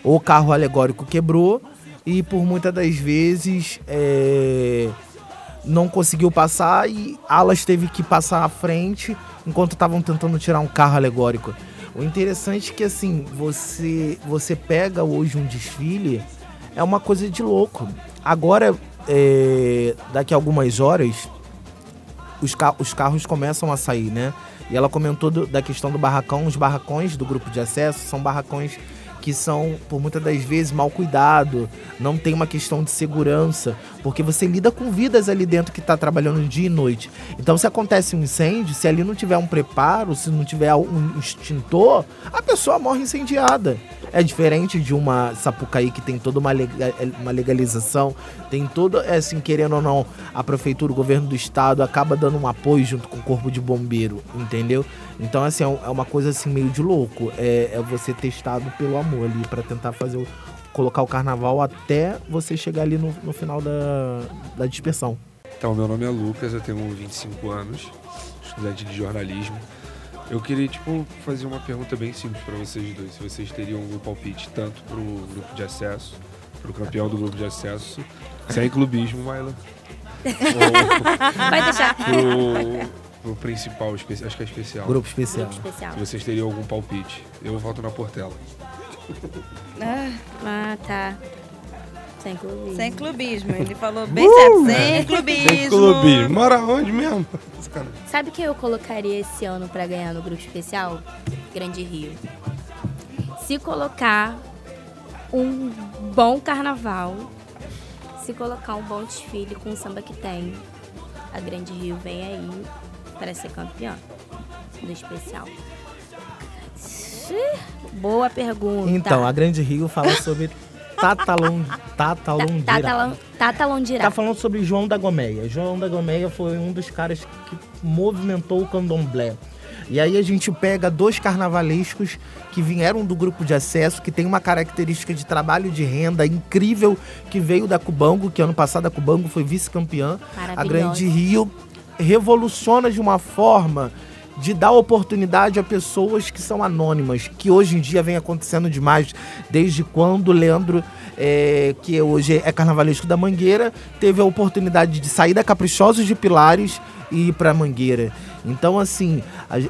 C: Ou o carro alegórico quebrou, e por muitas das vezes é, não conseguiu passar e Alas teve que passar à frente enquanto estavam tentando tirar um carro alegórico. O interessante é que assim, você você pega hoje um desfile, é uma coisa de louco. Agora, é, daqui a algumas horas, os, ca os carros começam a sair, né? E ela comentou do, da questão do barracão. Os barracões do grupo de acesso são barracões que são, por muitas das vezes, mal cuidado, não tem uma questão de segurança, porque você lida com vidas ali dentro que está trabalhando dia e noite. Então, se acontece um incêndio, se ali não tiver um preparo, se não tiver um extintor, a pessoa morre incendiada. É diferente de uma Sapucaí que tem toda uma, uma legalização, tem todo, é assim, querendo ou não, a prefeitura, o governo do estado acaba dando um apoio junto com o corpo de bombeiro, entendeu? Então, assim, é, é uma coisa assim meio de louco. É, é você testado pelo amor ali para tentar fazer o, colocar o carnaval até você chegar ali no, no final da, da dispersão.
E: Então, meu nome é Lucas, eu tenho 25 anos, estudante de jornalismo. Eu queria, tipo, fazer uma pergunta bem simples para vocês dois. Se vocês teriam algum palpite tanto pro grupo de acesso, pro campeão do grupo de acesso, sem clubismo, Maila. (laughs)
B: Vai deixar.
E: Pro, pro principal, acho que é especial.
C: Grupo especial.
B: Grupo especial.
E: Se vocês teriam algum palpite. Eu volto na Portela.
B: Ah, tá. Sem clubismo.
A: Sem clubismo. Ele falou bem uh! certo. Sem clubismo. Sem clubismo.
D: Mora onde mesmo?
B: Sabe quem eu colocaria esse ano para ganhar no grupo especial? Grande Rio. Se colocar um bom carnaval, se colocar um bom desfile com o samba que tem, a Grande Rio vem aí para ser campeã do especial. Boa pergunta.
C: Então, a Grande Rio fala sobre Tatalon, Tatalondira.
B: Tatalondira.
C: Tá falando sobre João da Gomeia. João da Gomeia foi um dos caras que movimentou o candomblé. E aí a gente pega dois carnavalescos que vieram do grupo de acesso, que tem uma característica de trabalho de renda incrível, que veio da Cubango, que ano passado a Cubango foi vice-campeã. A Grande Rio revoluciona de uma forma de dar oportunidade a pessoas que são anônimas, que hoje em dia vem acontecendo demais, desde quando Leandro, é, que hoje é carnavalesco da Mangueira, teve a oportunidade de sair da Caprichosos de Pilares e ir para Mangueira. Então, assim,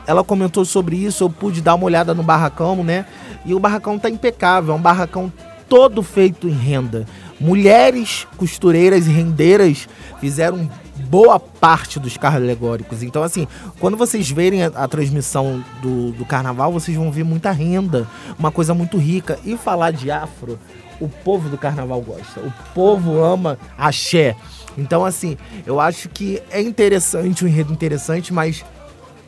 C: ela comentou sobre isso, eu pude dar uma olhada no barracão, né? E o barracão tá impecável, é um barracão todo feito em renda. Mulheres costureiras e rendeiras fizeram boa parte dos carros alegóricos. Então, assim, quando vocês verem a, a transmissão do, do carnaval, vocês vão ver muita renda, uma coisa muito rica. E falar de afro, o povo do carnaval gosta. O povo ama axé. Então, assim, eu acho que é interessante, um enredo interessante, mas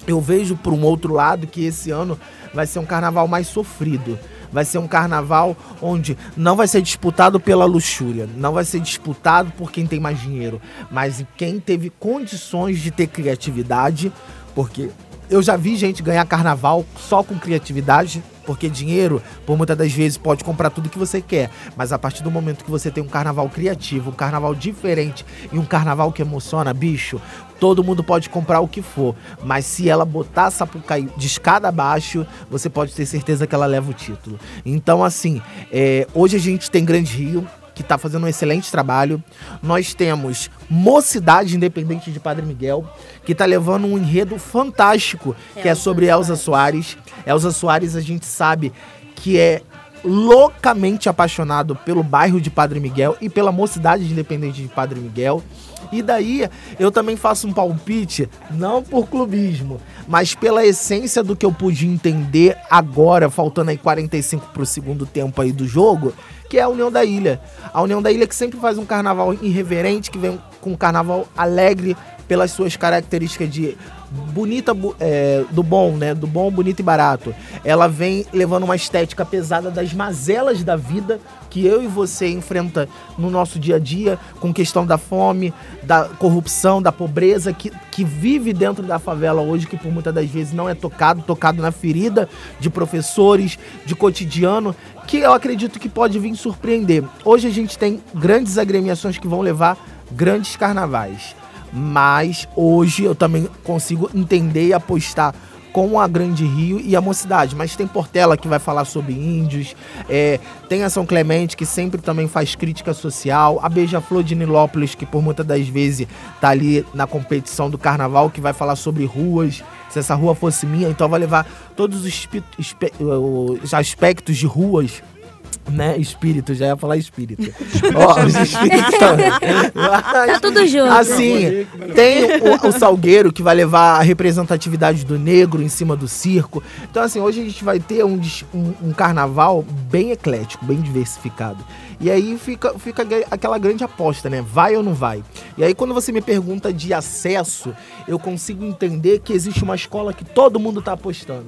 C: eu vejo por um outro lado que esse ano vai ser um carnaval mais sofrido. Vai ser um carnaval onde não vai ser disputado pela luxúria, não vai ser disputado por quem tem mais dinheiro, mas quem teve condições de ter criatividade, porque eu já vi gente ganhar carnaval só com criatividade, porque dinheiro, por muitas das vezes, pode comprar tudo que você quer. Mas a partir do momento que você tem um carnaval criativo, um carnaval diferente e um carnaval que emociona, bicho, todo mundo pode comprar o que for. Mas se ela botar Sapucaí de escada abaixo, você pode ter certeza que ela leva o título. Então, assim, é, hoje a gente tem Grande Rio, que está fazendo um excelente trabalho. Nós temos Mocidade Independente de Padre Miguel, que está levando um enredo fantástico, que é sobre Elza Soares. Elza Soares, a gente sabe que é loucamente apaixonado pelo bairro de Padre Miguel e pela Mocidade Independente de Padre Miguel. E daí eu também faço um palpite, não por clubismo, mas pela essência do que eu pude entender agora, faltando aí 45 pro segundo tempo aí do jogo, que é a União da Ilha. A União da Ilha que sempre faz um carnaval irreverente, que vem com um carnaval alegre pelas suas características de bonita é, do bom, né? Do bom, bonito e barato. Ela vem levando uma estética pesada das mazelas da vida que eu e você enfrenta no nosso dia a dia, com questão da fome, da corrupção, da pobreza, que, que vive dentro da favela hoje, que por muitas das vezes não é tocado, tocado na ferida de professores, de cotidiano, que eu acredito que pode vir surpreender. Hoje a gente tem grandes agremiações que vão levar grandes carnavais. Mas hoje eu também consigo entender e apostar com a Grande Rio e a Mocidade. Mas tem Portela que vai falar sobre índios, é, tem a São Clemente que sempre também faz crítica social, a Beija-Flor de Nilópolis que por muitas das vezes tá ali na competição do carnaval que vai falar sobre ruas. Se essa rua fosse minha, então vai levar todos os, os aspectos de ruas né? Espírito, já ia falar espírito. Ó, os espíritos (laughs)
B: Tá tudo junto.
C: Assim, tem o, o, Salgueiro que vai levar a representatividade do negro em cima do circo. Então, assim, hoje a gente vai ter um, um, um carnaval bem eclético, bem diversificado. E aí fica, fica aquela grande aposta, né? Vai ou não vai? E aí, quando você me pergunta de acesso, eu consigo entender que existe uma escola que todo mundo tá apostando.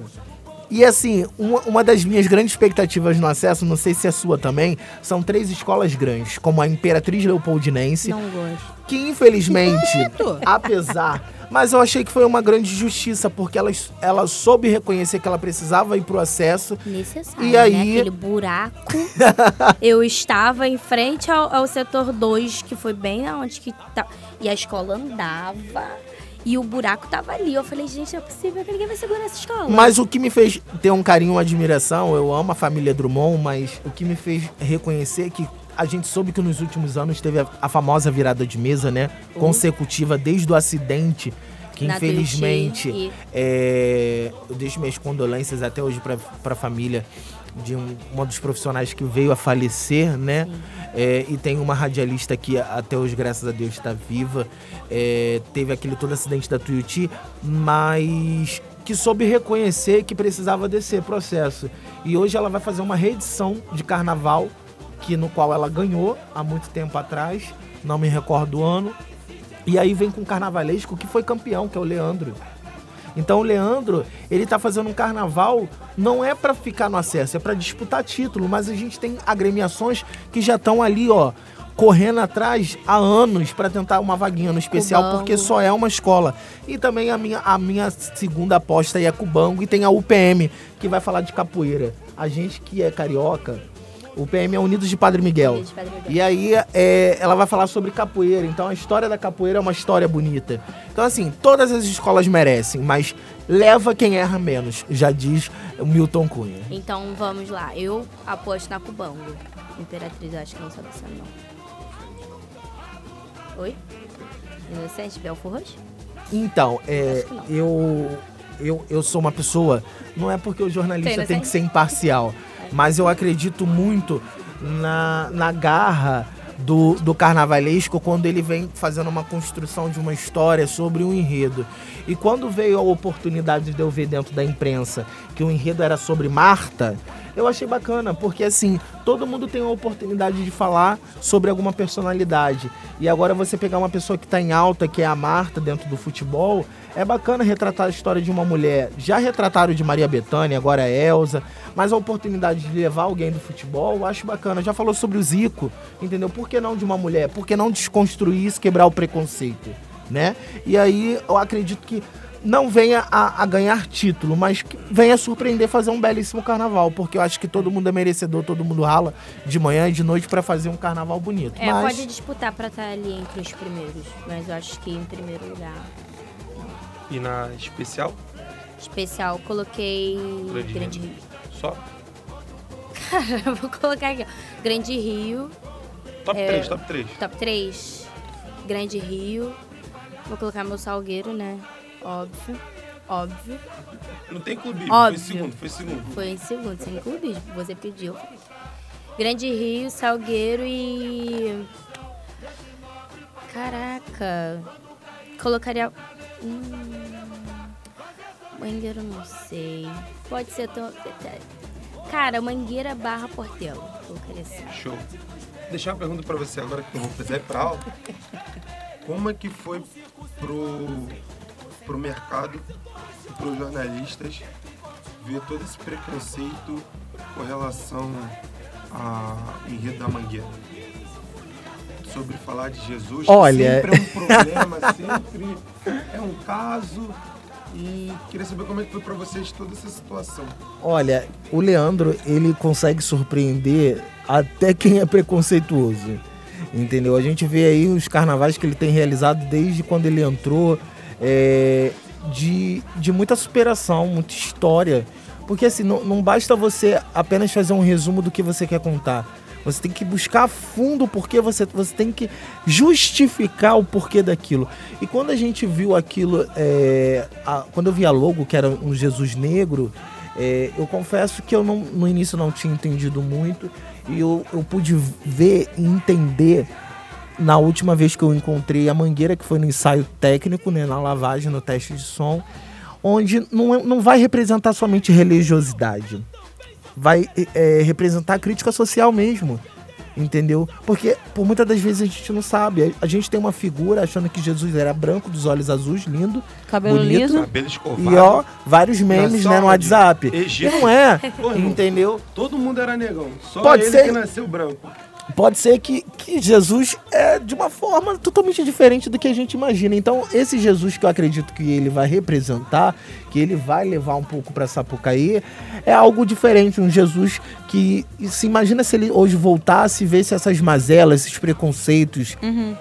C: E assim, uma, uma, das minhas grandes expectativas no acesso, não sei se é sua também, são três escolas grandes, como a Imperatriz Leopoldinense.
B: Não gosto.
C: Que infelizmente, (laughs) apesar. Mas eu achei que foi uma grande justiça, porque ela, ela soube reconhecer que ela precisava ir pro acesso.
B: Necessário, e aí... Né? Aquele buraco. (laughs) eu estava em frente ao, ao setor 2, que foi bem onde que tá. E a escola andava e o buraco tava ali. Eu falei, gente, não é possível que ninguém vai segurar essa escola.
C: Mas o que me fez ter um carinho, uma admiração, eu amo a família Drummond, mas o que me fez reconhecer que a gente soube que nos últimos anos teve a, a famosa virada de mesa, né? Uhum. Consecutiva desde o acidente que Na infelizmente é, eu deixo minhas condolências até hoje para a família de um, uma dos profissionais que veio a falecer, né? É, e tem uma radialista que até hoje, graças a Deus, está viva. É, teve aquele todo acidente da Tuiuti, mas que soube reconhecer que precisava desse processo. E hoje ela vai fazer uma reedição de carnaval, que no qual ela ganhou há muito tempo atrás, não me recordo o ano. E aí vem com o carnavalesco que foi campeão, que é o Leandro. Então o Leandro, ele tá fazendo um carnaval, não é para ficar no acesso, é para disputar título, mas a gente tem agremiações que já estão ali, ó, correndo atrás há anos para tentar uma vaguinha no especial, Cubango. porque só é uma escola. E também a minha, a minha segunda aposta é Cubango e tem a UPM, que vai falar de capoeira. A gente que é carioca, o PM é Unidos de Padre Miguel. De Padre Miguel. E aí é, ela vai falar sobre capoeira. Então a história da capoeira é uma história bonita. Então, assim, todas as escolas merecem, mas leva quem erra menos, já diz o Milton Cunha.
B: Então vamos lá. Eu aposto na Cubango. Imperatriz, eu acho que não sabe se não. Oi? Inocente, Belfor Roxo?
C: Então, é, eu, eu, eu sou uma pessoa. Não é porque o jornalista tem que ser imparcial mas eu acredito muito na, na garra do, do carnavalesco quando ele vem fazendo uma construção de uma história sobre um enredo. E quando veio a oportunidade de eu ver dentro da imprensa que o enredo era sobre Marta, eu achei bacana, porque assim, todo mundo tem a oportunidade de falar sobre alguma personalidade. E agora você pegar uma pessoa que está em alta, que é a Marta, dentro do futebol, é bacana retratar a história de uma mulher. Já retrataram de Maria Bethânia, agora é Elsa, mas a oportunidade de levar alguém do futebol, eu acho bacana. Já falou sobre o Zico, entendeu? Por que não de uma mulher? Por que não desconstruir isso, quebrar o preconceito, né? E aí eu acredito que não venha a, a, ganhar título, mas venha surpreender fazer um belíssimo carnaval, porque eu acho que todo mundo é merecedor, todo mundo rala de manhã e de noite para fazer um carnaval bonito.
B: É,
C: mas...
B: pode disputar para estar ali entre os primeiros, mas eu acho que em primeiro lugar.
D: E na especial?
B: Especial, coloquei Grande, Grande Rio.
D: Só?
B: Cara, vou colocar aqui, ó. Grande Rio.
D: Top é, 3, top 3.
B: Top 3. Grande Rio. Vou colocar meu Salgueiro, né? Óbvio. Óbvio.
D: Não tem clubismo,
B: Óbvio.
D: foi segundo, foi segundo.
B: Foi em segundo, sem clubismo. Você pediu. Grande Rio, Salgueiro e. Caraca. Colocaria. Hum... Mangueiro, não sei. Pode ser tão. Cara, Mangueira barra Portela. Colocaria assim.
D: Show. Deixar uma pergunta pra você agora que eu vou fazer pra aula. Como é que foi pro para o mercado e para os jornalistas ver todo esse preconceito com relação ao enredo da Mangueira. Sobre falar de Jesus.
C: Olha-
D: Sempre é um (laughs) problema, sempre é um caso. E queria saber como é que foi pra vocês toda essa situação.
C: Olha, o Leandro, ele consegue surpreender até quem é preconceituoso. Entendeu? A gente vê aí os carnavais que ele tem realizado desde quando ele entrou, é, de, de muita superação, muita história. Porque assim, não, não basta você apenas fazer um resumo do que você quer contar. Você tem que buscar fundo o porquê, você, você tem que justificar o porquê daquilo. E quando a gente viu aquilo, é, a- quando eu vi a logo, que era um Jesus negro, é, eu confesso que eu não, no início não tinha entendido muito. E eu, eu pude ver e entender na última vez que eu encontrei a Mangueira, que foi no ensaio técnico, né, na lavagem, no teste de som, onde não, é- não vai representar somente religiosidade, vai é, representar a crítica social mesmo, entendeu? Porque por muitas das vezes a gente não sabe, a, gente tem uma figura achando que Jesus era branco, dos olhos azuis, lindo,
A: Cabelo
C: Bonito.
A: liso.
D: Cabelo escovado.
C: e ó, vários memes né, no? WhatsApp.
D: Egito.
C: E não é, (laughs)
D: Pô,
C: entendeu?
D: Todo mundo era negão. Só
C: Pode
D: ele
C: ser.
D: que nasceu branco.
C: Pode ser que, que Jesus é de uma forma totalmente diferente do que a gente imagina. Então, esse Jesus que eu acredito que ele vai representar, que ele vai levar um pouco para Sapucaí, é algo diferente. Um Jesus que se imagina se ele hoje voltasse e visse essas mazelas, esses preconceitos,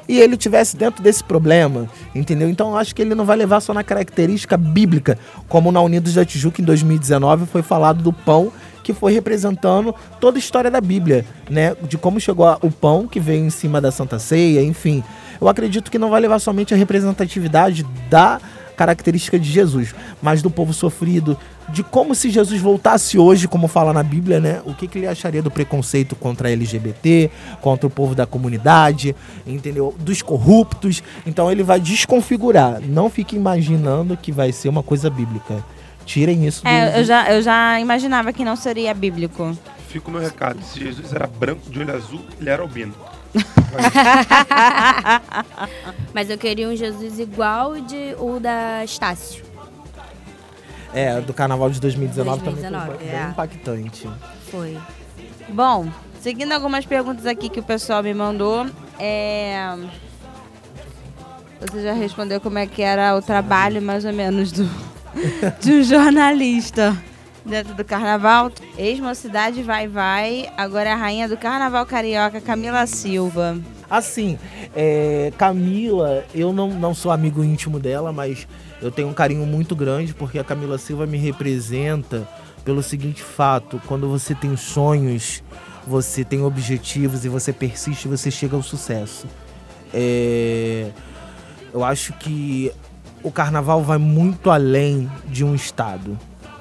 C: e ele tivesse dentro desse problema, entendeu? Então, eu acho que ele não vai levar só na característica bíblica, como na Unidos da Tijuca em 2019 foi falado do pão que foi representando toda a história da Bíblia, né? De como chegou o pão que veio em cima da Santa Ceia, enfim. Eu acredito que não vai levar somente a representatividade da característica de Jesus, mas do povo sofrido, de como se Jesus voltasse hoje, como fala na Bíblia, né? O que, que ele acharia do preconceito contra LGBT, contra o povo da comunidade, entendeu? Dos corruptos. Então ele vai desconfigurar. Não fique imaginando que vai ser uma coisa bíblica. Tirem isso do,
A: É, eu já, eu já imaginava que não seria bíblico.
D: Fica o meu recado. Se Jesus era branco de olho azul, ele era albino. (laughs)
B: Mas eu queria um Jesus igual de o da Estácio.
C: É, do carnaval de 2019,
B: 2019,
C: também foi bem
B: é.
C: impactante.
B: Foi.
A: Bom, seguindo algumas perguntas aqui que o pessoal me mandou, é... Você já respondeu como é que era o trabalho, mais ou menos, do, (laughs) de um jornalista dentro do carnaval. Ex-mocidade vai, vai. Agora é a rainha do carnaval carioca, Camila Silva.
C: Assim, é, Camila, eu não, não sou amigo íntimo dela, mas eu tenho um carinho muito grande porque a Camila Silva me representa pelo seguinte fato: quando você tem sonhos, você tem objetivos e você persiste, você chega ao sucesso. É, eu acho que o carnaval vai muito além de um estado.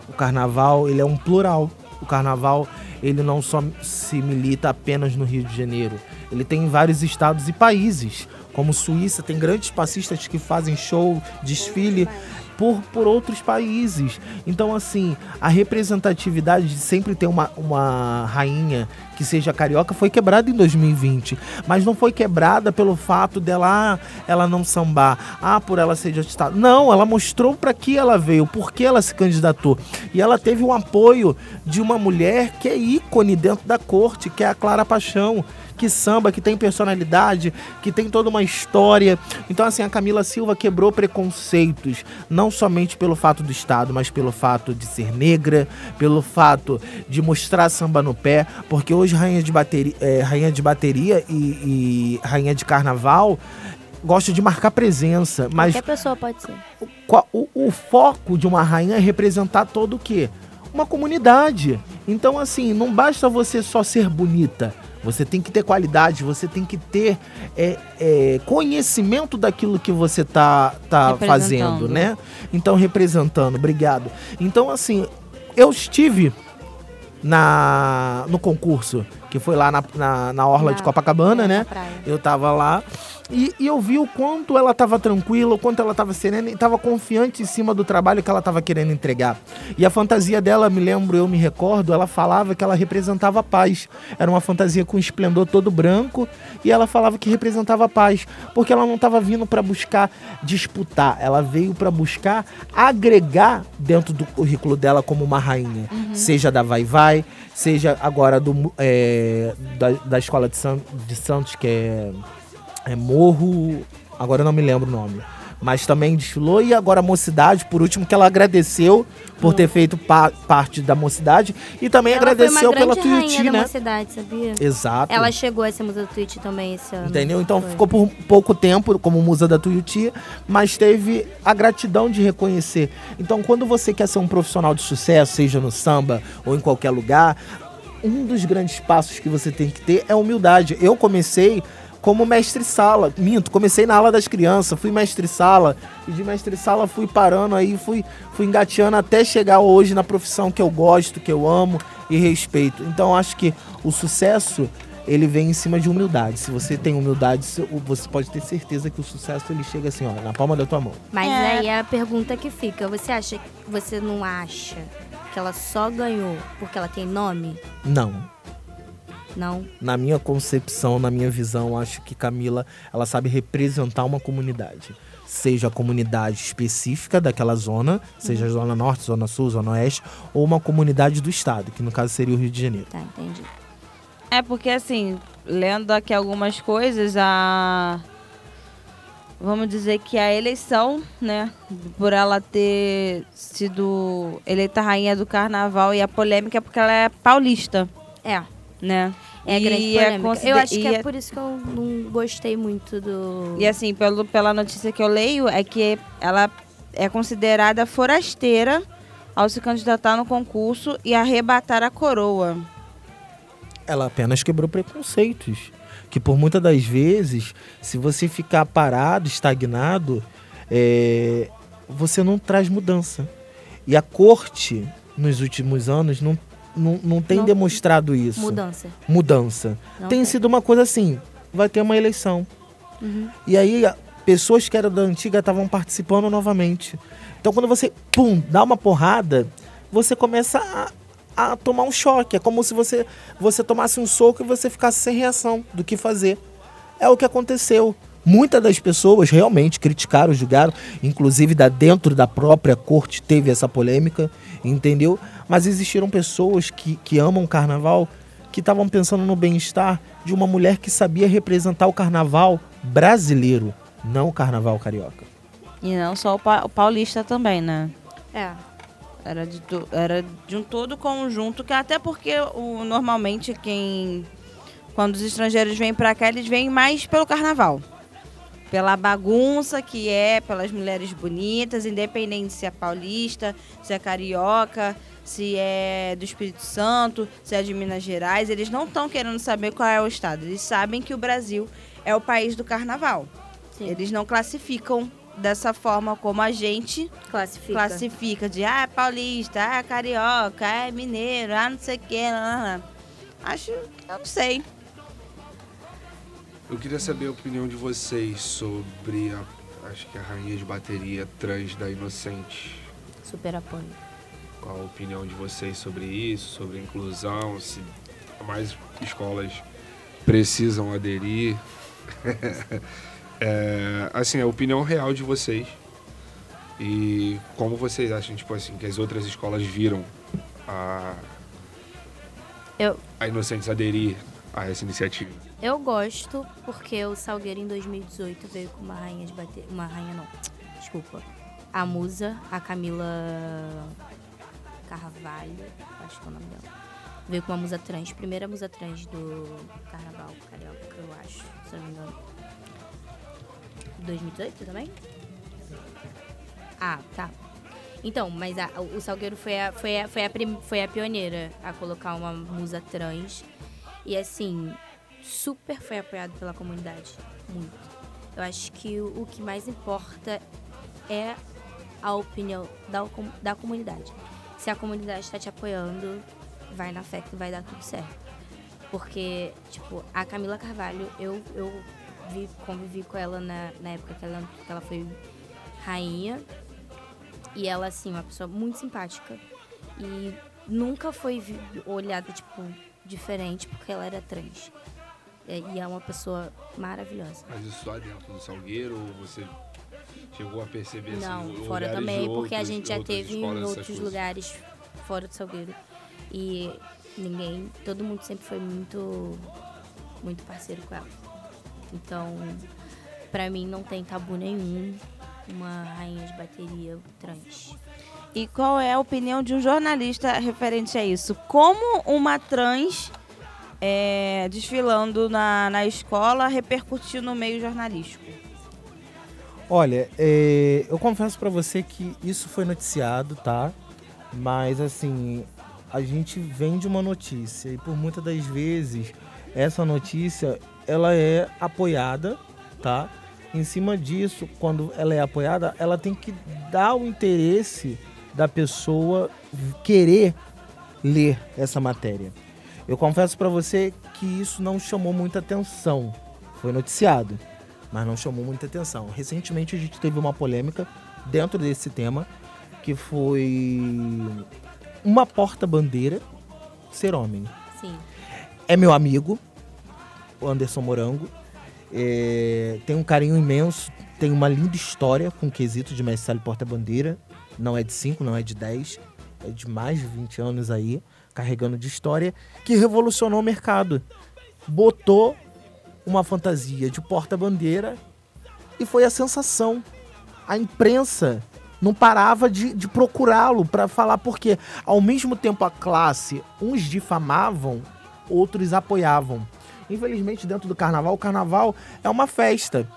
C: O carnaval, ele é um plural. O carnaval, ele não só se milita apenas no Rio de Janeiro. Ele tem em vários estados e países, como Suíça, tem grandes passistas que fazem show, desfile por, por outros países. Então, assim, a representatividade de sempre ter uma, uma rainha que seja carioca foi quebrada em 2020. Mas não foi quebrada pelo fato dela, ah, ela não sambar, ah, por ela ser de estado. Não, ela mostrou para que ela veio, por que ela se candidatou. E ela teve o apoio de uma mulher que é ícone dentro da corte, que é a Clara Paixão que samba, que tem personalidade, que tem toda uma história. Então, assim, a Camila Silva quebrou preconceitos, não somente pelo fato do Estado, mas pelo fato de ser negra, pelo fato de mostrar samba no pé, porque hoje rainha de bateria, é, rainha de bateria e, e rainha de carnaval gosta de marcar presença, mas
B: Qualquer pessoa pode ser.
C: qual- o, o foco de uma rainha é representar todo o quê? Uma comunidade. Então, assim, não basta você só ser bonita. Você tem que ter qualidade, você tem que ter é, é, conhecimento daquilo que você tá, tá fazendo, né? Então, representando, obrigado. Então, assim, eu estive na, no concurso, que foi lá na, na, na Orla
B: Na-
C: de Copacabana, né? Eu tava lá e, e eu vi o quanto ela tava tranquila, o quanto ela tava serena e tava confiante em cima do trabalho que ela tava querendo entregar. E a fantasia dela, me lembro, eu me recordo, ela falava que ela representava a paz. Era uma fantasia com esplendor todo branco e ela falava que representava a paz, porque ela não tava vindo para buscar disputar, ela veio para buscar agregar dentro do currículo dela como uma rainha, seja da Vai Vai, seja agora do é, da, da escola de, San, de Santos que é é Morro. Agora eu não me lembro o nome. Mas também desfilou. E agora a Mocidade, por último, que ela agradeceu por ter feito pa- parte da Mocidade. E também
B: Ela
C: agradeceu pela Tuiuti,
B: rainha da
C: né?
B: mocidade, sabia?
C: Exato.
B: Ela chegou a ser musa do Twitch também esse ano.
C: Entendeu? Então
B: Foi.
C: ficou por pouco tempo como musa da Tuiuti, mas teve a gratidão de reconhecer. Então, quando você quer ser um profissional de sucesso, seja no samba ou em qualquer lugar, um dos grandes passos que você tem que ter é humildade. Eu comecei como mestre-sala. Minto, comecei na aula das crianças, fui mestre-sala, e de mestre-sala fui parando aí, fui, fui engateando até chegar hoje na profissão que eu gosto, que eu amo e respeito. Então, acho que o sucesso ele vem em cima de humildade. Se você tem humildade, você pode ter certeza que o sucesso ele chega assim, ó, na palma da tua mão.
B: Mas
A: É.
B: aí a pergunta que fica, você acha, você não acha que ela só ganhou porque ela tem nome?
C: Não.
B: Não.
C: Na minha concepção, na minha visão, acho que Camila, ela sabe representar uma comunidade. Seja a comunidade específica daquela zona, seja a zona norte, zona sul, zona oeste, ou uma comunidade do estado, que no caso seria o Rio de Janeiro.
B: Tá, entendi.
A: É porque assim, lendo aqui algumas coisas, a. Vamos dizer que a eleição, né? Por ela ter sido eleita rainha do carnaval e a polêmica é porque ela é paulista,
B: É,
A: né?
B: é
A: E
B: grande
A: é
B: polêmica.
A: consider-
B: Eu acho que é,
A: é-
B: por isso que eu não gostei muito do...
A: E assim, pelo, pela notícia que eu leio, é que ela é considerada forasteira ao se candidatar no concurso e arrebatar a coroa.
C: ela apenas quebrou preconceitos. Que por muitas das vezes, se você ficar parado, estagnado, é, você não traz mudança. E a corte, nos últimos anos, não, não, não tem
B: Não-
C: demonstrado isso.
B: Mudança.
C: Mudança.
B: Não
C: tem sido uma coisa assim, vai ter uma eleição.
B: Uhum.
C: E aí, pessoas que eram da antiga estavam participando novamente. Então, quando você, pum, dá uma porrada, você começa a, a tomar um choque. É como se você, você tomasse um soco e você ficasse sem reação do que fazer. É o que aconteceu. Muitas das pessoas realmente criticaram, julgaram, inclusive da dentro da própria corte teve essa polêmica, entendeu? Mas existiram pessoas que, que amam o carnaval que estavam pensando no bem-estar de uma mulher que sabia representar o carnaval brasileiro, não o carnaval carioca.
A: E não só o, pa- o paulista também, né?
B: É.
A: Era de, era de um todo conjunto, que até porque o, normalmente quem. Quando os estrangeiros vêm pra cá, eles vêm mais pelo carnaval. Pela bagunça que é, pelas mulheres bonitas, independente se é paulista, se é carioca, se é do Espírito Santo, se é de Minas Gerais. Eles não estão querendo saber qual é o estado. Eles sabem que o Brasil é o país do carnaval.
B: Sim.
A: Eles não classificam dessa forma como a gente
B: Classifica.
A: classifica de ah, é paulista, ah, é carioca, ah, é mineiro, ah, não sei o que. Acho, eu não sei.
E: Eu queria saber a opinião de vocês sobre a, acho que a rainha de bateria trans da Inocente.
B: Super apoio.
E: Qual a opinião de vocês sobre isso, sobre a inclusão, se mais escolas precisam aderir? (laughs) É, assim, a opinião real de vocês e como vocês acham, tipo assim, que as outras escolas viram a,
B: Eu,
E: a Inocentes aderir a essa iniciativa?
B: eu gosto porque o Salgueiro em 2018 veio com uma rainha de bater. Uma rainha não. Desculpa. A musa, a Camila Carvalho, acho que é o nome dela. Veio com uma musa trans, primeira musa trans do Carnaval Carioca, eu acho, se eu não me engano. 2018 também? Ah, tá. Então, mas a- o Salgueiro foi a, foi, a, foi, a prim- foi a pioneira a colocar uma musa trans. E assim, super foi apoiado pela comunidade. Muito. Eu acho que o, que mais importa é a opinião da, da comunidade. Se a comunidade está te apoiando, vai na fé que vai dar tudo certo. Porque, tipo, a Camila Carvalho, eu, eu vi, convivi com ela na, na época que ela, que ela foi rainha. E ela, assim, uma pessoa muito simpática. E nunca foi olhada, tipo, diferente porque ela era trans. É, E é uma pessoa maravilhosa.
E: Mas isso só dentro do Salgueiro ou você chegou a perceber assim,
B: Não,
E: lugares
B: fora também, porque a gente já teve em outros lugares fora do Salgueiro. E ninguém, todo mundo sempre foi muito, muito parceiro com ela. Então, pra mim não tem tabu nenhum uma rainha de bateria trans.
A: E qual é a opinião de um jornalista referente a isso? Como uma trans é, desfilando na, na escola repercutiu no meio jornalístico?
C: Olha, é, eu confesso pra você que isso foi noticiado, tá? Mas assim, a gente vende uma notícia e por muitas das vezes essa notícia ela é apoiada, tá? Em cima disso, quando ela é apoiada, ela tem que dar o interesse da pessoa querer ler essa matéria. Eu confesso para você que isso não chamou muita atenção. Foi noticiado, mas não chamou muita atenção. Recentemente a gente teve uma polêmica dentro desse tema, que foi uma porta-bandeira ser homem.
B: Sim.
C: É meu amigo, o Anderson Morango. É, tem um carinho imenso, tem uma linda história com o quesito de mestre porta-bandeira. Não é de 5, não é de 10, é de mais de 20 anos aí, carregando de história, que revolucionou o mercado. Botou uma fantasia de porta-bandeira e foi a sensação. A imprensa não parava de, de procurá-lo para falar porque, ao mesmo tempo, a classe, uns difamavam, outros apoiavam. Infelizmente, dentro do carnaval, o carnaval é uma festa.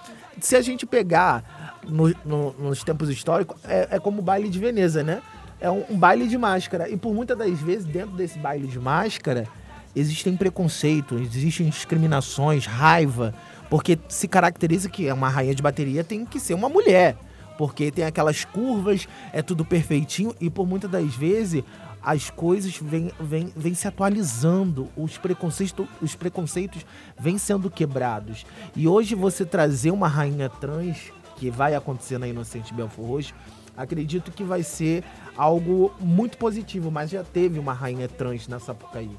C: Se a gente pegar no, no, nos tempos históricos, é, é, como o baile de Veneza, né? É um, um baile de máscara. E por muitas das vezes, dentro desse baile de máscara, existem preconceitos, existem discriminações, raiva, porque se caracteriza que é uma rainha de bateria tem que ser uma mulher, porque tem aquelas curvas, é tudo perfeitinho e por muitas das vezes as coisas vêm, vêm, vêm se atualizando, os preconceitos, os preconceitos vêm sendo quebrados. E hoje você trazer uma rainha trans, que vai acontecer na Inocente Belfort Roxo, acredito que vai ser algo muito positivo, mas já teve uma rainha trans na Sapucaí,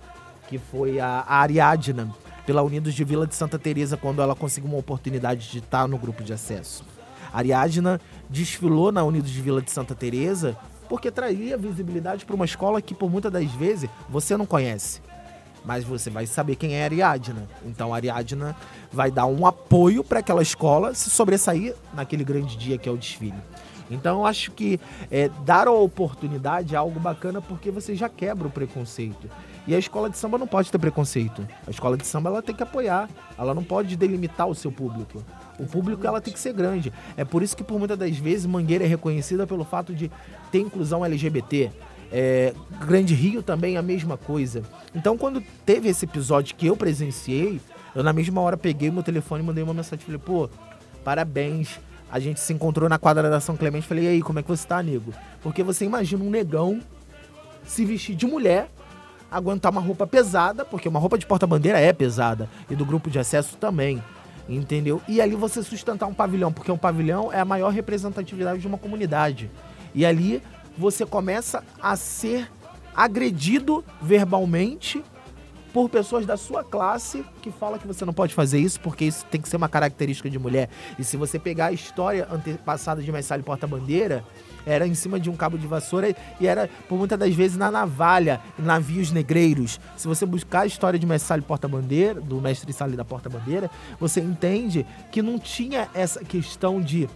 C: que foi a, Ariadna, pela Unidos de Vila de Santa Teresa quando ela conseguiu uma oportunidade de estar no grupo de acesso. Ariadna desfilou na Unidos de Vila de Santa Teresa porque traria visibilidade para uma escola que por muitas das vezes você não conhece. Mas você vai saber quem é a Ariadna. Então a Ariadna vai dar um apoio para aquela escola se sobressair naquele grande dia que é o desfile. Então eu acho que é, dar a oportunidade é algo bacana porque você já quebra o preconceito. E a escola de samba não pode ter preconceito. A escola de samba ela tem que apoiar. Ela não pode delimitar o seu público. O público ela tem que ser grande. É por isso que por muitas das vezes Mangueira é reconhecida pelo fato de ter inclusão LGBT. É, Grande Rio também é a mesma coisa. Então quando teve esse episódio que eu presenciei, eu na mesma hora peguei meu telefone e mandei uma mensagem. Falei, pô, parabéns. A gente se encontrou na quadra da São Clemente. Falei, e aí, como é que você tá, nego? Porque você imagina um negão se vestir de mulher aguentar uma roupa pesada, porque uma roupa de porta-bandeira é pesada, e do grupo de acesso também, entendeu? E ali você sustentar um pavilhão, porque um pavilhão é a maior representatividade de uma comunidade. E ali você começa a ser agredido verbalmente por pessoas da sua classe que falam que você não pode fazer isso porque isso tem que ser uma característica de mulher. E se você pegar a história antepassada de Messalho Porta-Bandeira, era em cima de um cabo de vassoura e era, por muitas das vezes, na navalha, em navios negreiros. Se você buscar a história de Mestre Salles Porta-Bandeira, do Mestre Salles da Porta-Bandeira, você entende que não tinha essa questão de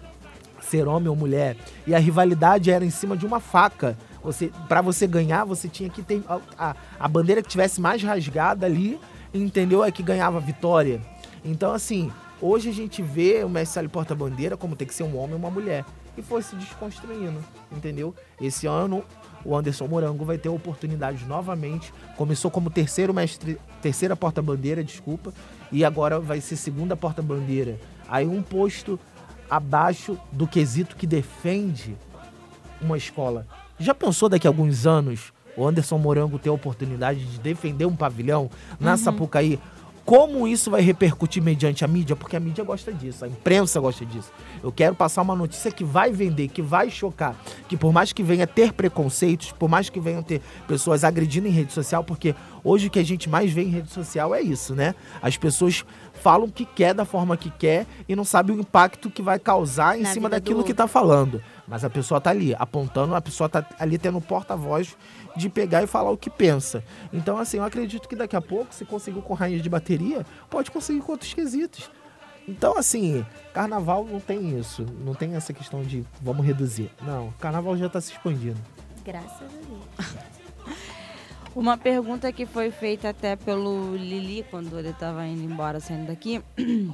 C: ser homem ou mulher. E a rivalidade era em cima de uma faca. Você, para você ganhar, você tinha que ter a, a, a bandeira que tivesse mais rasgada ali, entendeu? É que ganhava a vitória. Então, assim, hoje a gente vê o Mestre Salles Porta-Bandeira como tem que ser um homem ou uma mulher e foi se desconstruindo, entendeu? Esse ano o Anderson Morango vai ter oportunidade novamente. Começou como terceiro mestre, terceira porta-bandeira, desculpa, e agora vai ser segunda porta-bandeira. Aí um posto abaixo do quesito que defende uma escola. Já pensou daqui a alguns anos o Anderson Morango ter a oportunidade de defender um pavilhão na uhum. Sapucaí? Como isso vai repercutir mediante a mídia? Porque a mídia gosta disso, a imprensa gosta disso. Eu quero passar uma notícia que vai vender, que vai chocar, que por mais que venha ter preconceitos, por mais que venham ter pessoas agredindo em rede social, porque hoje o que a gente mais vê em rede social é isso, né? As pessoas falam o que quer da forma que quer e não sabe o impacto que vai causar em Na cima daquilo que tá falando. Mas a pessoa tá ali apontando, a pessoa tá ali tendo porta-voz de pegar e falar o que pensa. Então, assim, eu acredito que daqui a pouco, se conseguiu com rainha de bateria, pode conseguir com outros quesitos. Então, assim, carnaval não tem isso. Não tem essa questão de vamos reduzir. Não, carnaval já está se expandindo.
B: Graças a Deus. (laughs)
A: Uma pergunta que foi feita até pelo Lili quando ele estava indo embora, saindo daqui. (clears throat)